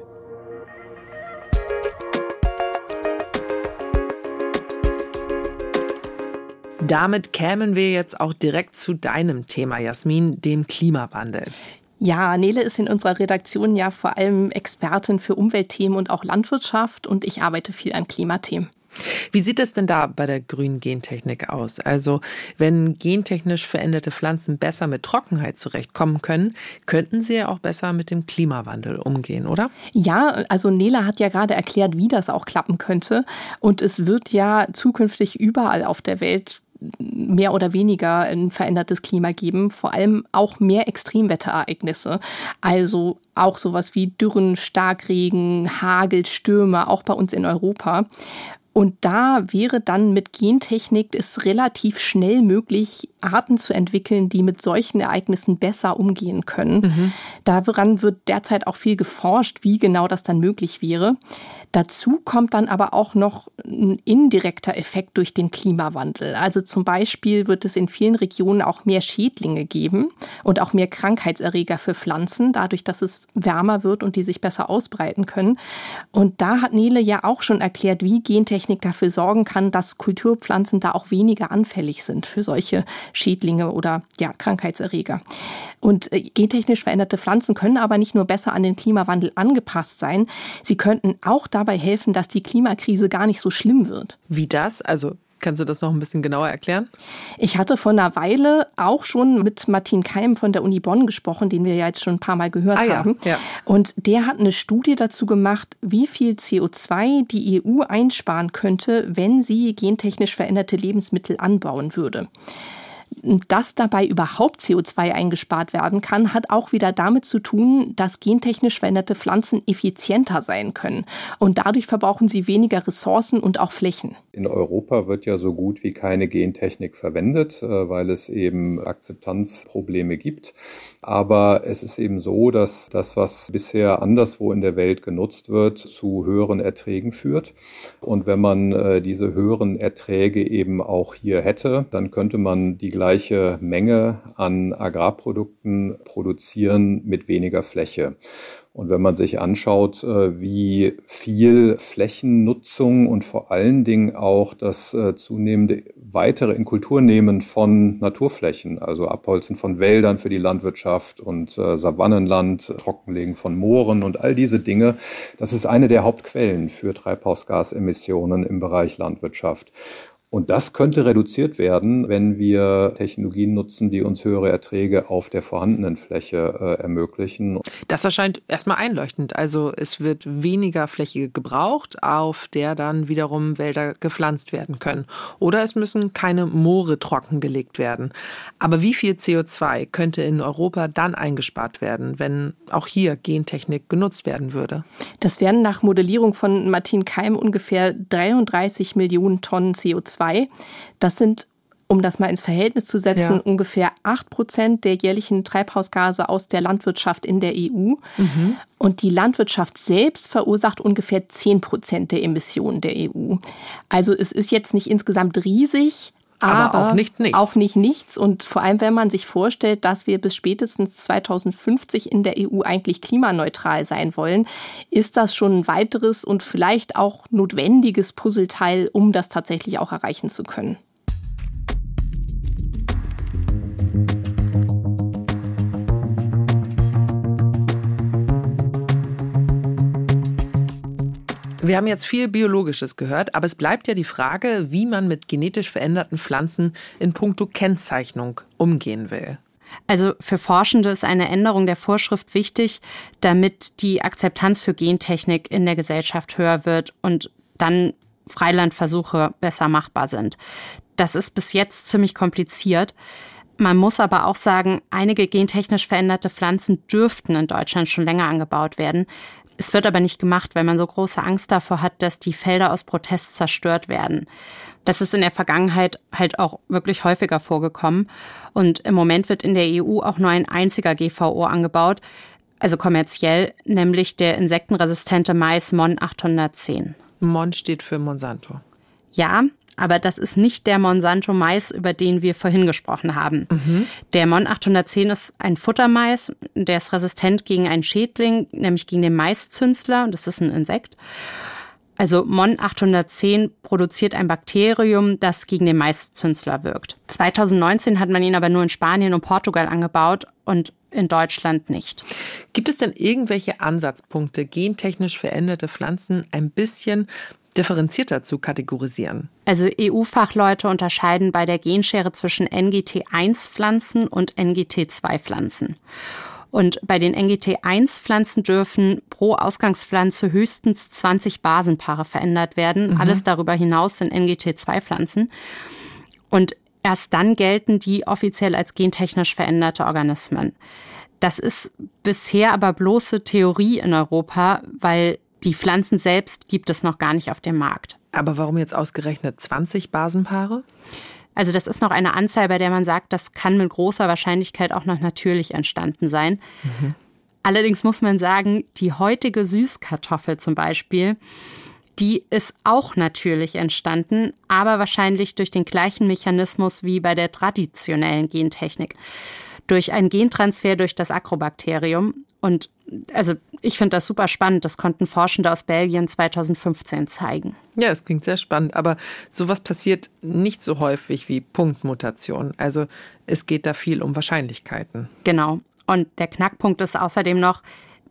Damit kämen wir jetzt auch direkt zu deinem Thema, Jasmin, dem Klimawandel. Ja, Nele ist in unserer Redaktion ja vor allem Expertin für Umweltthemen und auch Landwirtschaft und ich arbeite viel an Klimathemen. Wie sieht es denn da bei der grünen Gentechnik aus? Also, wenn gentechnisch veränderte Pflanzen besser mit Trockenheit zurechtkommen können, könnten sie ja auch besser mit dem Klimawandel umgehen, oder? Ja, also Nela hat ja gerade erklärt, wie das auch klappen könnte. Und es wird ja zukünftig überall auf der Welt mehr oder weniger ein verändertes Klima geben, vor allem auch mehr Extremwetterereignisse. Also auch sowas wie Dürren, Starkregen, Hagel, Stürme, auch bei uns in Europa. Und da wäre dann mit Gentechnik es relativ schnell möglich, Arten zu entwickeln, die mit solchen Ereignissen besser umgehen können. Mhm. Daran wird derzeit auch viel geforscht, wie genau das dann möglich wäre. Dazu kommt dann aber auch noch ein indirekter Effekt durch den Klimawandel. Also zum Beispiel wird es in vielen Regionen auch mehr Schädlinge geben und auch mehr Krankheitserreger für Pflanzen, dadurch, dass es wärmer wird und die sich besser ausbreiten können. Und da hat Nele ja auch schon erklärt, wie Gentechnik Gentechnik dafür sorgen kann, dass Kulturpflanzen da auch weniger anfällig sind für solche Schädlinge oder ja, Krankheitserreger. Und äh, gentechnisch veränderte Pflanzen können aber nicht nur besser an den Klimawandel angepasst sein, sie könnten auch dabei helfen, dass die Klimakrise gar nicht so schlimm wird. Wie das? Also Kannst du das noch ein bisschen genauer erklären? Ich hatte vor einer Weile auch schon mit Martin Keim von der Uni Bonn gesprochen, den wir ja jetzt schon ein paar Mal gehört ah, haben. Ja, ja. Und der hat eine Studie dazu gemacht, wie viel CO2 die EU einsparen könnte, wenn sie gentechnisch veränderte Lebensmittel anbauen würde dass dabei überhaupt CO2 eingespart werden kann, hat auch wieder damit zu tun, dass gentechnisch veränderte Pflanzen effizienter sein können. Und dadurch verbrauchen sie weniger Ressourcen und auch Flächen. In Europa wird ja so gut wie keine Gentechnik verwendet, äh, weil es eben Akzeptanzprobleme gibt. Aber es ist eben so, dass das, was bisher anderswo in der Welt genutzt wird, zu höheren Erträgen führt. Und wenn man äh, diese höheren Erträge eben auch hier hätte, dann könnte man die gleiche Menge an Agrarprodukten produzieren mit weniger Fläche. Und wenn man sich anschaut, äh, wie viel Flächennutzung und vor allen Dingen auch das äh, zunehmende weitere Inkulturnehmen von Naturflächen, also Abholzen von Wäldern für die Landwirtschaft und äh, Savannenland, Trockenlegen von Mooren und all diese Dinge, das ist eine der Hauptquellen für Treibhausgasemissionen im Bereich Landwirtschaft. Und das könnte reduziert werden, wenn wir Technologien nutzen, die uns höhere Erträge auf der vorhandenen Fläche äh, ermöglichen. Das erscheint erstmal einleuchtend. Also es wird weniger Fläche gebraucht, auf der dann wiederum Wälder gepflanzt werden können. Oder es müssen keine Moore trockengelegt werden. Aber wie viel CO2 könnte in Europa dann eingespart werden, wenn auch hier Gentechnik genutzt werden würde? Das wären nach Modellierung von Martin Keim ungefähr 33 Millionen Tonnen CO2 2. Das sind um das mal ins Verhältnis zu setzen, ja. ungefähr 8 Prozent der jährlichen Treibhausgase aus der Landwirtschaft in der EU. Mhm. Und die Landwirtschaft selbst verursacht ungefähr 10 Prozent der Emissionen der EU. Also es ist jetzt nicht insgesamt riesig, aber, aber, auch nicht nichts. Auch nicht nichts. Und vor allem, wenn man sich vorstellt, dass wir bis spätestens 2050 in der EU eigentlich klimaneutral sein wollen, ist das schon ein weiteres und vielleicht auch notwendiges Puzzleteil, um das tatsächlich auch erreichen zu können. Wir haben jetzt viel Biologisches gehört, aber es bleibt ja die Frage, wie man mit genetisch veränderten Pflanzen in puncto Kennzeichnung umgehen will. Also für Forschende ist eine Änderung der Vorschrift wichtig, damit die Akzeptanz für Gentechnik in der Gesellschaft höher wird und dann Freilandversuche besser machbar sind. Das ist bis jetzt ziemlich kompliziert. Man muss aber auch sagen, einige gentechnisch veränderte Pflanzen dürften in Deutschland schon länger angebaut werden. Es wird aber nicht gemacht, weil man so große Angst davor hat, dass die Felder aus Protest zerstört werden. Das ist in der Vergangenheit halt auch wirklich häufiger vorgekommen. Und im Moment wird in der EU auch nur ein einziger GVO angebaut, also kommerziell, nämlich der insektenresistente Mais MON 810. MON steht für Monsanto. Ja, aber das ist nicht der Monsanto Mais, über den wir vorhin gesprochen haben. Mhm. Der Mon 810 ist ein Futtermais, der ist resistent gegen einen Schädling, nämlich gegen den Maiszünsler, und das ist ein Insekt. Also Mon 810 produziert ein Bakterium, das gegen den Maiszünsler wirkt. 2019 hat man ihn aber nur in Spanien und Portugal angebaut und in Deutschland nicht. Gibt es denn irgendwelche Ansatzpunkte, gentechnisch veränderte Pflanzen ein bisschen differenzierter zu kategorisieren? Also EU-Fachleute unterscheiden bei der Genschere zwischen NGT1-Pflanzen und NGT2-Pflanzen. Und bei den NGT1-Pflanzen dürfen pro Ausgangspflanze höchstens 20 Basenpaare verändert werden. Mhm. Alles darüber hinaus sind NGT2-Pflanzen. Und erst dann gelten die offiziell als gentechnisch veränderte Organismen. Das ist bisher aber bloße Theorie in Europa, weil die Pflanzen selbst gibt es noch gar nicht auf dem Markt. Aber warum jetzt ausgerechnet 20 Basenpaare? Also das ist noch eine Anzahl, bei der man sagt, das kann mit großer Wahrscheinlichkeit auch noch natürlich entstanden sein. Mhm. Allerdings muss man sagen, die heutige Süßkartoffel zum Beispiel, die ist auch natürlich entstanden, aber wahrscheinlich durch den gleichen Mechanismus wie bei der traditionellen Gentechnik. Durch einen Gentransfer durch das Agrobakterium. Und also ich finde das super spannend. Das konnten Forschende aus Belgien 2015 zeigen. Ja, es klingt sehr spannend, aber sowas passiert nicht so häufig wie Punktmutationen. Also es geht da viel um Wahrscheinlichkeiten. Genau. Und der Knackpunkt ist außerdem noch,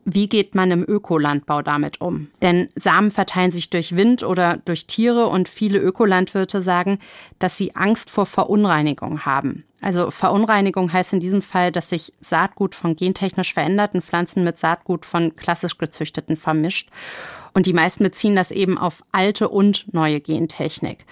wie geht man im Ökolandbau damit um? Denn Samen verteilen sich durch Wind oder durch Tiere und viele Ökolandwirte sagen, dass sie Angst vor Verunreinigung haben. Also Verunreinigung heißt in diesem Fall, dass sich Saatgut von gentechnisch veränderten Pflanzen mit Saatgut von klassisch gezüchteten vermischt. Und die meisten beziehen das eben auf alte und neue Gentechnik.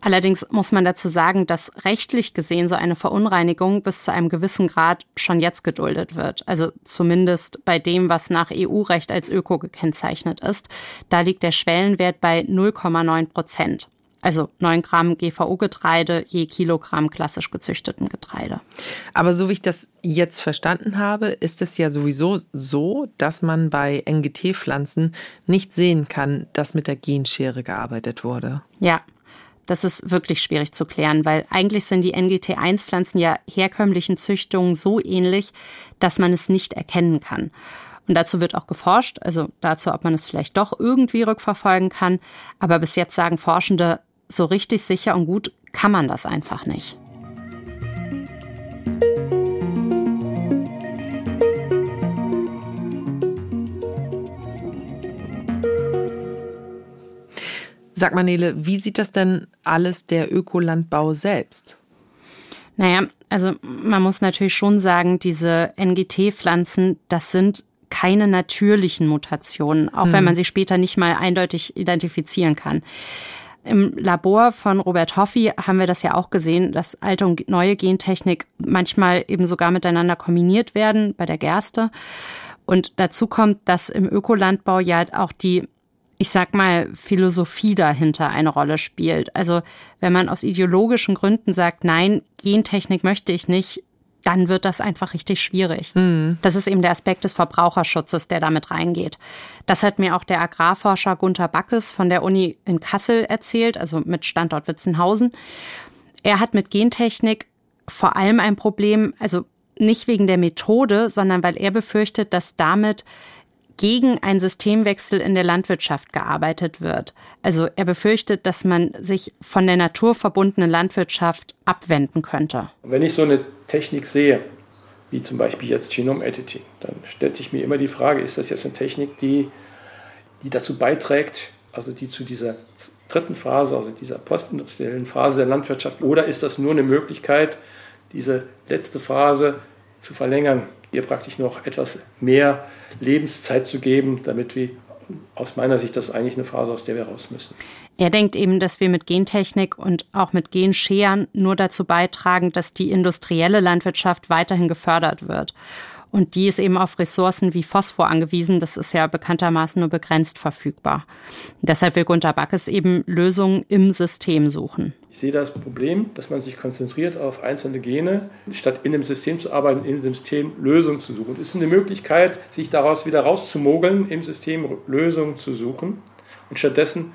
Allerdings muss man dazu sagen, dass rechtlich gesehen so eine Verunreinigung bis zu einem gewissen Grad schon jetzt geduldet wird. Also zumindest bei dem, was nach EU-Recht als Öko gekennzeichnet ist. Da liegt der Schwellenwert bei 0,9 Prozent. Also 9 Gramm GVO-Getreide je Kilogramm klassisch gezüchteten Getreide. Aber so wie ich das jetzt verstanden habe, ist es ja sowieso so, dass man bei NGT-Pflanzen nicht sehen kann, dass mit der Genschere gearbeitet wurde. Ja, das ist wirklich schwierig zu klären, weil eigentlich sind die NGT1-Pflanzen ja herkömmlichen Züchtungen so ähnlich, dass man es nicht erkennen kann. Und dazu wird auch geforscht, also dazu, ob man es vielleicht doch irgendwie rückverfolgen kann. Aber bis jetzt sagen Forschende, so richtig sicher und gut kann man das einfach nicht. Sag mal, Nele, wie sieht das denn alles der Ökolandbau selbst? Naja, also man muss natürlich schon sagen, diese NGT-Pflanzen, das sind keine natürlichen Mutationen, auch hm. wenn man sie später nicht mal eindeutig identifizieren kann. Im Labor von Robert Hoffi haben wir das ja auch gesehen, dass alte und neue Gentechnik manchmal eben sogar miteinander kombiniert werden bei der Gerste. Und dazu kommt, dass im Ökolandbau ja auch die ich sag mal, Philosophie dahinter eine Rolle spielt. Also wenn man aus ideologischen Gründen sagt, nein, Gentechnik möchte ich nicht, dann wird das einfach richtig schwierig. Mhm. Das ist eben der Aspekt des Verbraucherschutzes, der damit reingeht. Das hat mir auch der Agrarforscher Gunther Backes von der Uni in Kassel erzählt, also mit Standort Witzenhausen. Er hat mit Gentechnik vor allem ein Problem, also nicht wegen der Methode, sondern weil er befürchtet, dass damit gegen einen Systemwechsel in der Landwirtschaft gearbeitet wird. Also er befürchtet, dass man sich von der naturverbundenen Landwirtschaft abwenden könnte. Wenn ich so eine Technik sehe, wie zum Beispiel jetzt Genome Editing, dann stellt sich mir immer die Frage, ist das jetzt eine Technik, die, die dazu beiträgt, also die zu dieser dritten Phase, also dieser postindustriellen Phase der Landwirtschaft, oder ist das nur eine Möglichkeit, diese letzte Phase zu verlängern, ihr praktisch noch etwas mehr Lebenszeit zu geben, damit wir aus meiner Sicht das ist eigentlich eine Phase, aus der wir raus müssen. Er denkt eben, dass wir mit Gentechnik und auch mit Genscheren nur dazu beitragen, dass die industrielle Landwirtschaft weiterhin gefördert wird. Und die ist eben auf Ressourcen wie Phosphor angewiesen. Das ist ja bekanntermaßen nur begrenzt verfügbar. deshalb will Gunter Backes eben Lösungen im System suchen. Ich sehe das Problem, dass man sich konzentriert auf einzelne Gene, statt in dem System zu arbeiten, in dem System Lösungen zu suchen. Es ist eine Möglichkeit, sich daraus wieder rauszumogeln, im System Lösungen zu suchen und stattdessen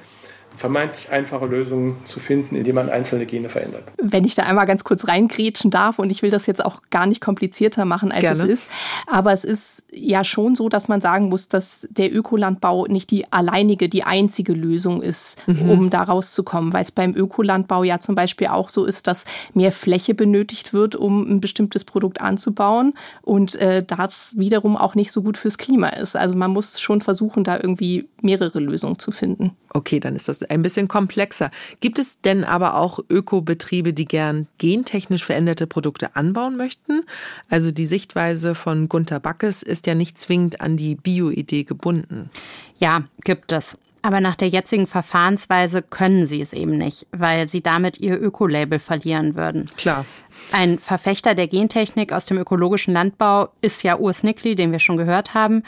vermeintlich einfache Lösungen zu finden, indem man einzelne Gene verändert. Wenn ich da einmal ganz kurz reingrätschen darf, und ich will das jetzt auch gar nicht komplizierter machen, als Gerne. es ist, aber es ist ja schon so, dass man sagen muss, dass der Ökolandbau nicht die alleinige, die einzige Lösung ist, mhm. um da rauszukommen, weil es beim Ökolandbau ja zum Beispiel auch so ist, dass mehr Fläche benötigt wird, um ein bestimmtes Produkt anzubauen und äh, das wiederum auch nicht so gut fürs Klima ist. Also man muss schon versuchen, da irgendwie mehrere Lösungen zu finden. Okay, dann ist das ein bisschen komplexer. Gibt es denn aber auch Ökobetriebe, die gern gentechnisch veränderte Produkte anbauen möchten? Also die Sichtweise von Gunther Backes ist ja nicht zwingend an die Bio-Idee gebunden. Ja, gibt es. Aber nach der jetzigen Verfahrensweise können sie es eben nicht, weil sie damit ihr Ökolabel verlieren würden. Klar. Ein Verfechter der Gentechnik aus dem ökologischen Landbau ist ja Urs Nickli, den wir schon gehört haben.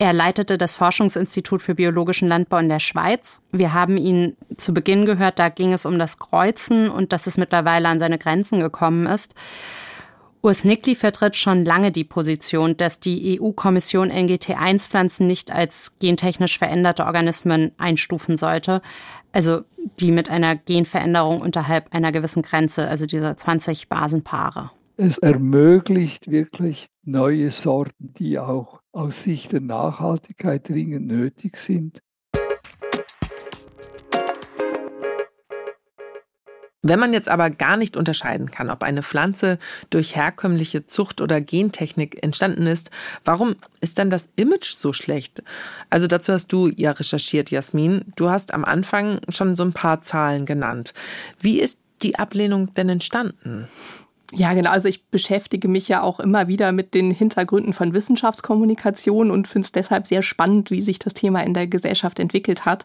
Er leitete das Forschungsinstitut für biologischen Landbau in der Schweiz. Wir haben ihn zu Beginn gehört, da ging es um das Kreuzen und dass es mittlerweile an seine Grenzen gekommen ist. Urs Nickli vertritt schon lange die Position, dass die EU-Kommission NGT1-Pflanzen nicht als gentechnisch veränderte Organismen einstufen sollte, also die mit einer Genveränderung unterhalb einer gewissen Grenze, also dieser 20 Basenpaare. Es ermöglicht wirklich neue Sorten, die auch aus Sicht der Nachhaltigkeit dringend nötig sind. Wenn man jetzt aber gar nicht unterscheiden kann, ob eine Pflanze durch herkömmliche Zucht oder Gentechnik entstanden ist, warum ist dann das Image so schlecht? Also dazu hast du ja recherchiert, Jasmin. Du hast am Anfang schon so ein paar Zahlen genannt. Wie ist die Ablehnung denn entstanden? Ja, genau. Also ich beschäftige mich ja auch immer wieder mit den Hintergründen von Wissenschaftskommunikation und finde es deshalb sehr spannend, wie sich das Thema in der Gesellschaft entwickelt hat.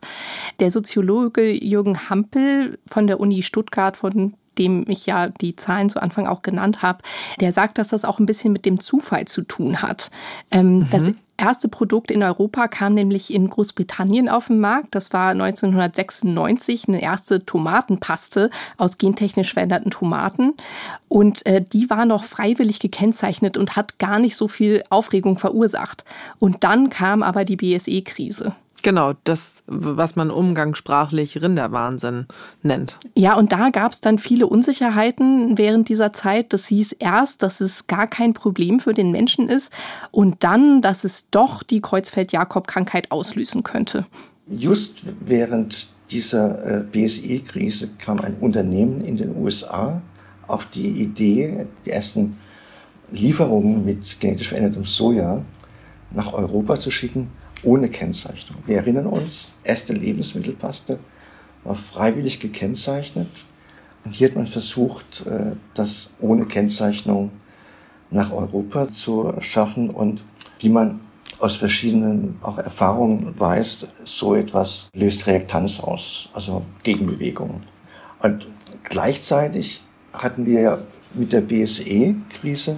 Der Soziologe Jürgen Hampel von der Uni Stuttgart, von dem ich ja die Zahlen zu Anfang auch genannt habe, der sagt, dass das auch ein bisschen mit dem Zufall zu tun hat. Ähm, mhm. Das erste Produkt in Europa kam nämlich in Großbritannien auf den Markt. Das war 1996 eine erste Tomatenpaste aus gentechnisch veränderten Tomaten. Und äh, die war noch freiwillig gekennzeichnet und hat gar nicht so viel Aufregung verursacht. Und dann kam aber die BSE-Krise. Genau, das, was man umgangssprachlich Rinderwahnsinn nennt. Ja, und da gab es dann viele Unsicherheiten während dieser Zeit. Das hieß erst, dass es gar kein Problem für den Menschen ist und dann, dass es doch die Kreuzfeld-Jakob-Krankheit auslösen könnte. Just während dieser äh, BSE-Krise kam ein Unternehmen in den USA auf die Idee, die ersten Lieferungen mit genetisch verändertem Soja nach Europa zu schicken ohne Kennzeichnung. Wir erinnern uns, erste Lebensmittelpaste war freiwillig gekennzeichnet. Und hier hat man versucht, äh, das ohne Kennzeichnung nach Europa zu schaffen. Und wie man aus verschiedenen auch Erfahrungen weiß, so etwas löst Reaktanz aus, also Gegenbewegungen. Und gleichzeitig hatten wir mit der BSE-Krise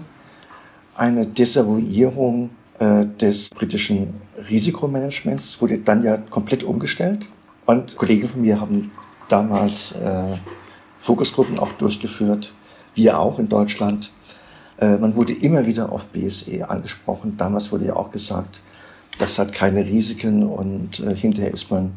eine Desavouierung äh, des britischen Risikomanagements. Es wurde dann ja komplett umgestellt. Und Kollegen von mir haben damals äh, Fokusgruppen auch durchgeführt, wir auch in Deutschland. Äh, man wurde immer wieder auf BSE angesprochen. Damals wurde ja auch gesagt, das hat keine Risiken und äh, hinterher ist man,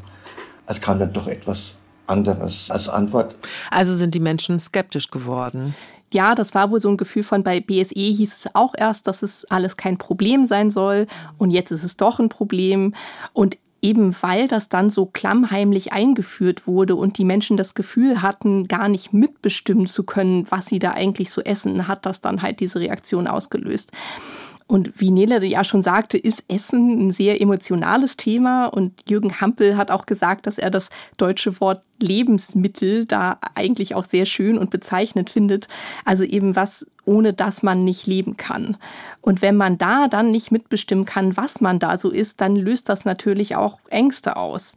es kam dann doch etwas anderes als Antwort. Also sind die Menschen skeptisch geworden ja, das war wohl so ein Gefühl von bei BSE hieß es auch erst, dass es alles kein Problem sein soll und jetzt ist es doch ein Problem und eben weil das dann so klammheimlich eingeführt wurde und die Menschen das Gefühl hatten, gar nicht mitbestimmen zu können, was sie da eigentlich so essen, hat das dann halt diese Reaktion ausgelöst. Und wie Nele ja schon sagte, ist Essen ein sehr emotionales Thema. Und Jürgen Hampel hat auch gesagt, dass er das deutsche Wort Lebensmittel da eigentlich auch sehr schön und bezeichnet findet. Also eben was, ohne dass man nicht leben kann. Und wenn man da dann nicht mitbestimmen kann, was man da so isst, dann löst das natürlich auch Ängste aus.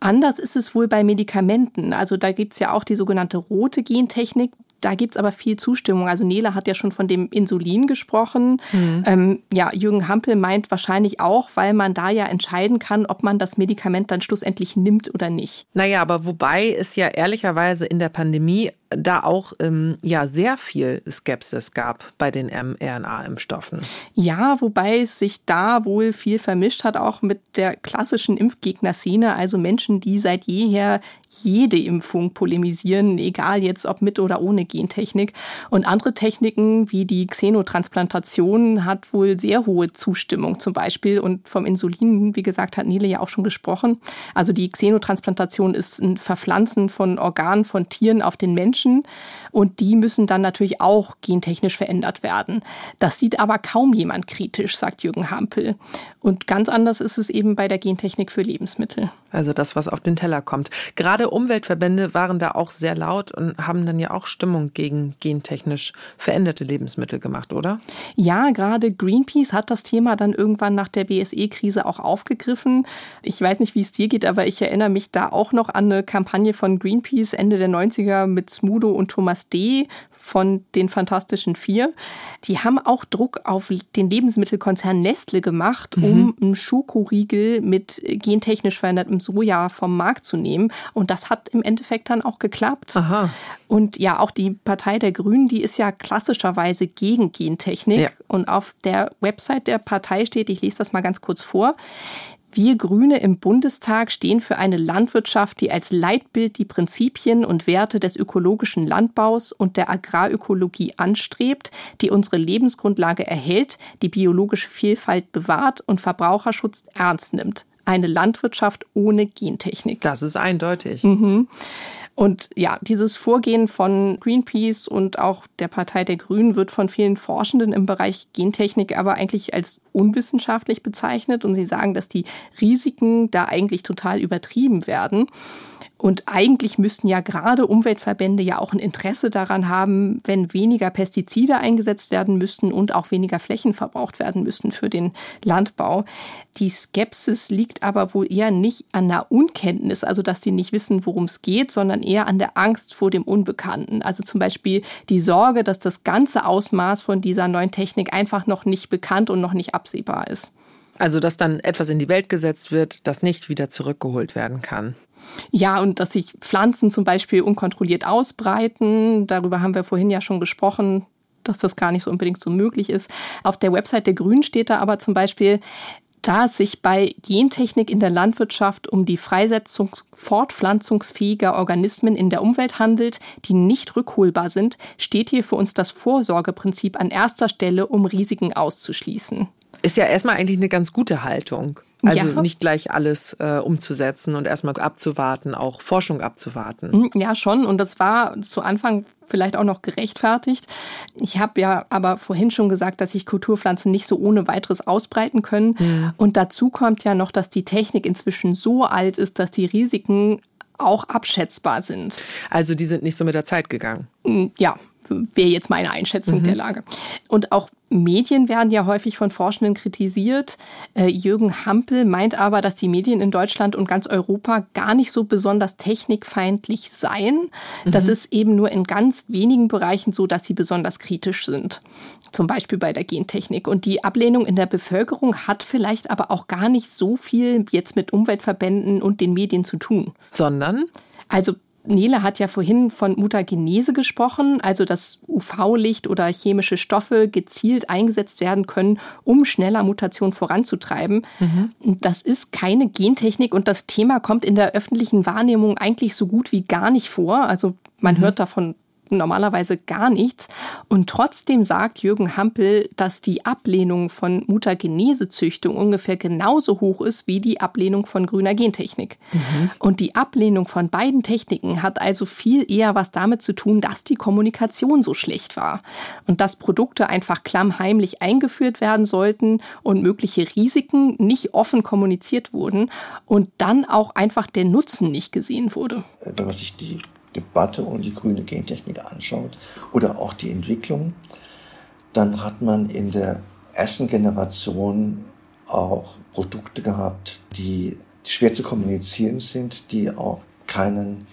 Anders ist es wohl bei Medikamenten. Also da gibt's ja auch die sogenannte rote Gentechnik, da gibt's aber viel Zustimmung. Also Nele hat ja schon von dem Insulin gesprochen. Mhm. Ähm, ja, Jürgen Hampel meint wahrscheinlich auch, weil man da ja entscheiden kann, ob man das Medikament dann schlussendlich nimmt oder nicht. Naja, aber wobei es ja ehrlicherweise in der Pandemie da auch ähm, ja sehr viel Skepsis gab bei den mRNA-Impfstoffen. Ja, wobei es sich da wohl viel vermischt hat, auch mit der klassischen Impfgegner-Szene, also Menschen, die seit jeher jede Impfung polemisieren, egal jetzt ob mit oder ohne Gentechnik. Und andere Techniken wie die Xenotransplantation hat wohl sehr hohe Zustimmung zum Beispiel. Und vom Insulin, wie gesagt, hat Nele ja auch schon gesprochen. Also die Xenotransplantation ist ein Verpflanzen von Organen von Tieren auf den Menschen. Menschen und die müssen dann natürlich auch gentechnisch verändert werden. Das sieht aber kaum jemand kritisch, sagt Jürgen Hampel. Und ganz anders ist es eben bei der Gentechnik für Lebensmittel. Also das, was auf den Teller kommt. Gerade Umweltverbände waren da auch sehr laut und haben dann ja auch Stimmung gegen gentechnisch veränderte Lebensmittel gemacht, oder? Ja, gerade Greenpeace hat das Thema dann irgendwann nach der BSE-Krise auch aufgegriffen. Ich weiß nicht, wie es dir geht, aber ich erinnere mich da auch noch an eine Kampagne von Greenpeace Ende der 90er mit Smudo und Thomas D von den Fantastischen Vier. Die haben auch Druck auf den Lebensmittelkonzern Nestle gemacht, um mhm. einen Schokoriegel mit gentechnisch verändertem Soja vom Markt zu nehmen. Und das hat im Endeffekt dann auch geklappt. Aha. Und ja, auch die Partei der Grünen, die ist ja klassischerweise gegen Gentechnik. Ja. Und auf der Website der Partei steht, ich lese das mal ganz kurz vor, Wir Grüne im Bundestag stehen für eine Landwirtschaft, die als Leitbild die Prinzipien und Werte des ökologischen Landbaus und der Agrarökologie anstrebt, die unsere Lebensgrundlage erhält, die biologische Vielfalt bewahrt und Verbraucherschutz ernst nimmt. Eine Landwirtschaft ohne Gentechnik. Das ist eindeutig. Mhm. Und ja, dieses Vorgehen von Greenpeace und auch der Partei der Grünen wird von vielen Forschenden im Bereich Gentechnik aber eigentlich als unwissenschaftlich bezeichnet. Und sie sagen, dass die Risiken da eigentlich total übertrieben werden. Und eigentlich müssten ja gerade Umweltverbände ja auch ein Interesse daran haben, wenn weniger Pestizide eingesetzt werden müssten und auch weniger Flächen verbraucht werden müssten für den Landbau. Die Skepsis liegt aber wohl eher nicht an der Unkenntnis, also dass die nicht wissen, worum es geht, sondern eher an der Angst vor dem Unbekannten. Also zum Beispiel die Sorge, dass das ganze Ausmaß von dieser neuen Technik einfach noch nicht bekannt und noch nicht absehbar ist. Also dass dann etwas in die Welt gesetzt wird, das nicht wieder zurückgeholt werden kann. Ja, und dass sich Pflanzen zum Beispiel unkontrolliert ausbreiten. Darüber haben wir vorhin ja schon gesprochen dass das gar nicht so unbedingt so möglich ist. Auf der Website der Grünen steht da aber zum Beispiel, da es sich bei Gentechnik in der Landwirtschaft um die Freisetzung fortpflanzungsfähiger Organismen in der Umwelt handelt, die nicht rückholbar sind, steht hier für uns das Vorsorgeprinzip an erster Stelle, um Risiken auszuschließen. Ist ja erstmal eigentlich eine ganz gute Haltung. Also ja. nicht gleich alles äh, umzusetzen und erstmal abzuwarten, auch Forschung abzuwarten. Hm, ja, schon. Und das war zu Anfang vielleicht auch noch gerechtfertigt. Ich habe ja aber vorhin schon gesagt, dass sich Kulturpflanzen nicht so ohne weiteres ausbreiten können. Mhm. Und dazu kommt ja noch, dass die Technik inzwischen so alt ist, dass die Risiken auch abschätzbar sind. Also die sind nicht so mit der Zeit gegangen. Hm, ja, wäre jetzt meine Einschätzung mhm. der Lage. Und auch Medien werden ja häufig von Forschenden kritisiert. Äh, Jürgen Hampel meint aber, dass die Medien in Deutschland und ganz Europa gar nicht so besonders technikfeindlich seien. Mhm. Das ist eben nur in ganz wenigen Bereichen so, dass sie besonders kritisch sind. Zum Beispiel bei der Gentechnik. Und die Ablehnung in der Bevölkerung hat vielleicht aber auch gar nicht so viel jetzt mit Umweltverbänden und den Medien zu tun. Sondern? Also Nele hat ja vorhin von Mutagenese gesprochen, also dass UV-Licht oder chemische Stoffe gezielt eingesetzt werden können, um schneller Mutation voranzutreiben. Mhm. Das ist keine Gentechnik und das Thema kommt in der öffentlichen Wahrnehmung eigentlich so gut wie gar nicht vor. Also man mhm. hört davon normalerweise gar nichts. Und trotzdem sagt Jürgen Hampel, dass die Ablehnung von Mutagenesezüchtung ungefähr genauso hoch ist wie die Ablehnung von grüner Gentechnik. Mhm. Und die Ablehnung von beiden Techniken hat also viel eher was damit zu tun, dass die Kommunikation so schlecht war und dass Produkte einfach klammheimlich eingeführt werden sollten und mögliche Risiken nicht offen kommuniziert wurden und dann auch einfach der Nutzen nicht gesehen wurde. Wenn man sich die Debatte um die grüne Gentechnik anschaut oder auch die Entwicklung, dann hat man in der ersten Generation auch Produkte gehabt, die schwer zu kommunizieren sind, die auch keinen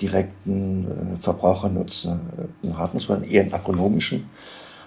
direkten äh, Verbrauchernutzen äh, haben, sondern eher einen agronomischen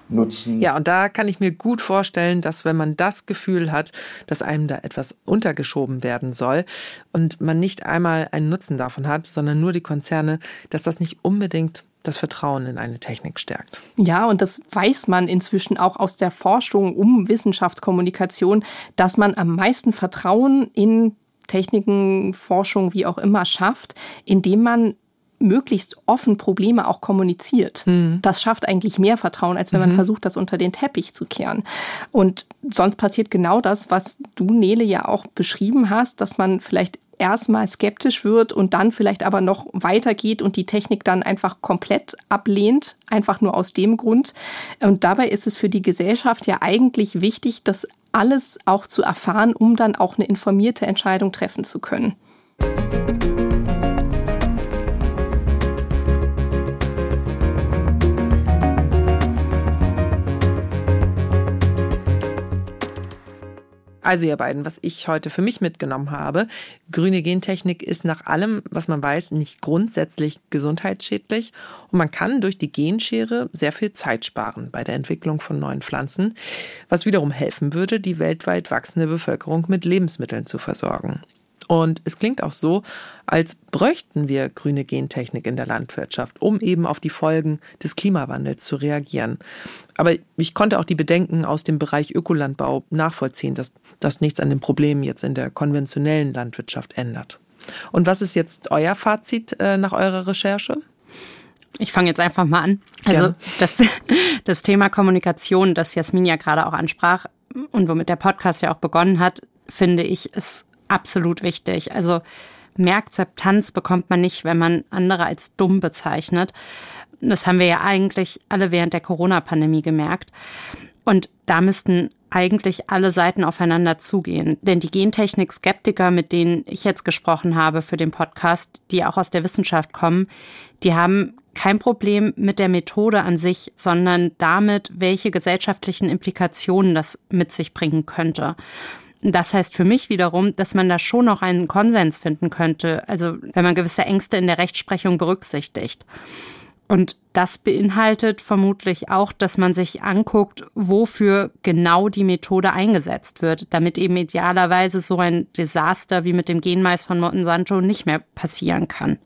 nutzen. Ja, und da kann ich mir gut vorstellen, dass wenn man das Gefühl hat, dass einem da etwas untergeschoben werden soll und man nicht einmal einen Nutzen davon hat, sondern nur die Konzerne, dass das nicht unbedingt das Vertrauen in eine Technik stärkt. Ja, und das weiß man inzwischen auch aus der Forschung um Wissenschaftskommunikation, dass man am meisten Vertrauen in Techniken, Forschung, wie auch immer schafft, indem man möglichst offen Probleme auch kommuniziert. Mhm. Das schafft eigentlich mehr Vertrauen, als wenn man mhm. versucht, das unter den Teppich zu kehren. Und sonst passiert genau das, was du, Nele, ja auch beschrieben hast, dass man vielleicht erstmal skeptisch wird und dann vielleicht aber noch weitergeht und die Technik dann einfach komplett ablehnt, einfach nur aus dem Grund. Und dabei ist es für die Gesellschaft ja eigentlich wichtig, das alles auch zu erfahren, um dann auch eine informierte Entscheidung treffen zu können. Also ihr beiden, was ich heute für mich mitgenommen habe, grüne Gentechnik ist nach allem, was man weiß, nicht grundsätzlich gesundheitsschädlich und man kann durch die Genschere sehr viel Zeit sparen bei der Entwicklung von neuen Pflanzen, was wiederum helfen würde, die weltweit wachsende Bevölkerung mit Lebensmitteln zu versorgen. Und es klingt auch so, als bräuchten wir grüne Gentechnik in der Landwirtschaft, um eben auf die Folgen des Klimawandels zu reagieren. Aber ich konnte auch die Bedenken aus dem Bereich Ökolandbau nachvollziehen, dass das nichts an den Problemen jetzt in der konventionellen Landwirtschaft ändert. Und was ist jetzt euer Fazit äh, nach eurer Recherche? Ich fange jetzt einfach mal an. Also das, das Thema Kommunikation, das Jasmin ja gerade auch ansprach und womit der Podcast ja auch begonnen hat, finde ich, ist absolut wichtig. Also mehr Akzeptanz bekommt man nicht, wenn man andere als dumm bezeichnet. Das haben wir ja eigentlich alle während der Corona-Pandemie gemerkt. Und da müssten eigentlich alle Seiten aufeinander zugehen. Denn die Gentechnik-Skeptiker, mit denen ich jetzt gesprochen habe für den Podcast, die auch aus der Wissenschaft kommen, die haben kein Problem mit der Methode an sich, sondern damit, welche gesellschaftlichen Implikationen das mit sich bringen könnte. Das heißt für mich wiederum, dass man da schon noch einen Konsens finden könnte, also wenn man gewisse Ängste in der Rechtsprechung berücksichtigt. Und das beinhaltet vermutlich auch, dass man sich anguckt, wofür genau die Methode eingesetzt wird, damit eben idealerweise so ein Desaster wie mit dem Genmais von Monsanto nicht mehr passieren kann.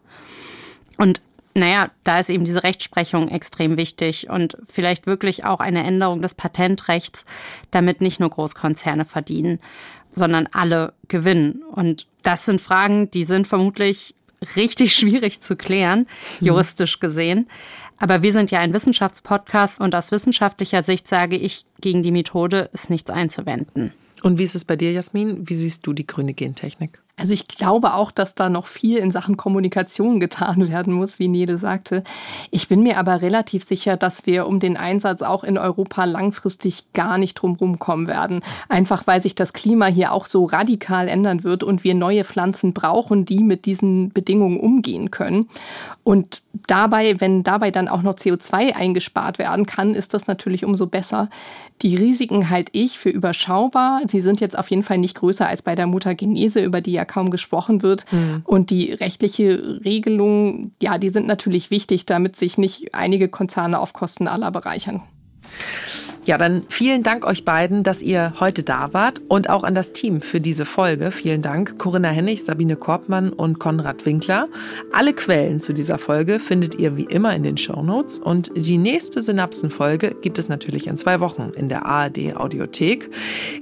Und naja, da ist eben diese Rechtsprechung extrem wichtig und vielleicht wirklich auch eine Änderung des Patentrechts, damit nicht nur Großkonzerne verdienen, sondern alle gewinnen. Und das sind Fragen, die sind vermutlich richtig schwierig zu klären, mhm. juristisch gesehen. Aber wir sind ja ein Wissenschaftspodcast und aus wissenschaftlicher Sicht sage ich, gegen die Methode ist nichts einzuwenden. Und wie ist es bei dir, Jasmin? Wie siehst du die grüne Gentechnik? Also ich glaube auch, dass da noch viel in Sachen Kommunikation getan werden muss, wie Nede sagte. Ich bin mir aber relativ sicher, dass wir um den Einsatz auch in Europa langfristig gar nicht drumherum kommen werden. Einfach weil sich das Klima hier auch so radikal ändern wird und wir neue Pflanzen brauchen, die mit diesen Bedingungen umgehen können. Und dabei, wenn dabei dann auch noch CO2 eingespart werden kann, ist das natürlich umso besser. Die Risiken halte ich für überschaubar. Sie sind jetzt auf jeden Fall nicht größer als bei der Mutagenese, über die ja kaum gesprochen wird. Mhm. Und die rechtliche Regelung, ja, die sind natürlich wichtig, damit sich nicht einige Konzerne auf Kosten aller bereichern. Ja, dann vielen Dank euch beiden, dass ihr heute da wart und auch an das Team für diese Folge. Vielen Dank, Corinna Hennig, Sabine Korbmann und Konrad Winkler. Alle Quellen zu dieser Folge findet ihr wie immer in den Show Notes und die nächste Synapsen-Folge gibt es natürlich in zwei Wochen in der ARD Audiothek.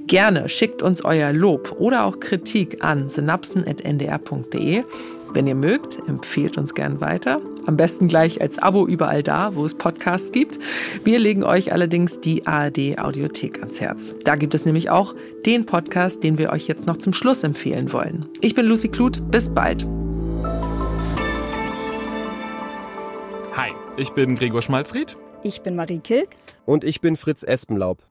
Gerne schickt uns euer Lob oder auch Kritik an synapsen.ndr.de. Wenn ihr mögt, empfehlt uns gern weiter. Am besten gleich als Abo überall da, wo es Podcasts gibt. Wir legen euch allerdings die ARD Audiothek ans Herz. Da gibt es nämlich auch den Podcast, den wir euch jetzt noch zum Schluss empfehlen wollen. Ich bin Lucy Kluth. Bis bald. Hi, ich bin Gregor Schmalzried. Ich bin Marie Kilk. Und ich bin Fritz Espenlaub.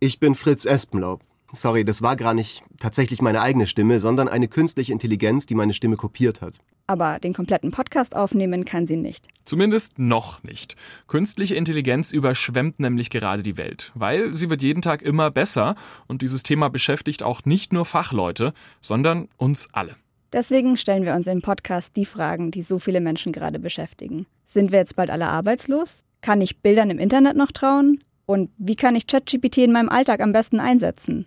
Ich bin Fritz Espenlaub. Sorry, das war gar nicht tatsächlich meine eigene Stimme, sondern eine künstliche Intelligenz, die meine Stimme kopiert hat. Aber den kompletten Podcast aufnehmen kann sie nicht. Zumindest noch nicht. Künstliche Intelligenz überschwemmt nämlich gerade die Welt, weil sie wird jeden Tag immer besser und dieses Thema beschäftigt auch nicht nur Fachleute, sondern uns alle. Deswegen stellen wir uns im Podcast die Fragen, die so viele Menschen gerade beschäftigen. Sind wir jetzt bald alle arbeitslos? Kann ich Bildern im Internet noch trauen? Und wie kann ich ChatGPT in meinem Alltag am besten einsetzen?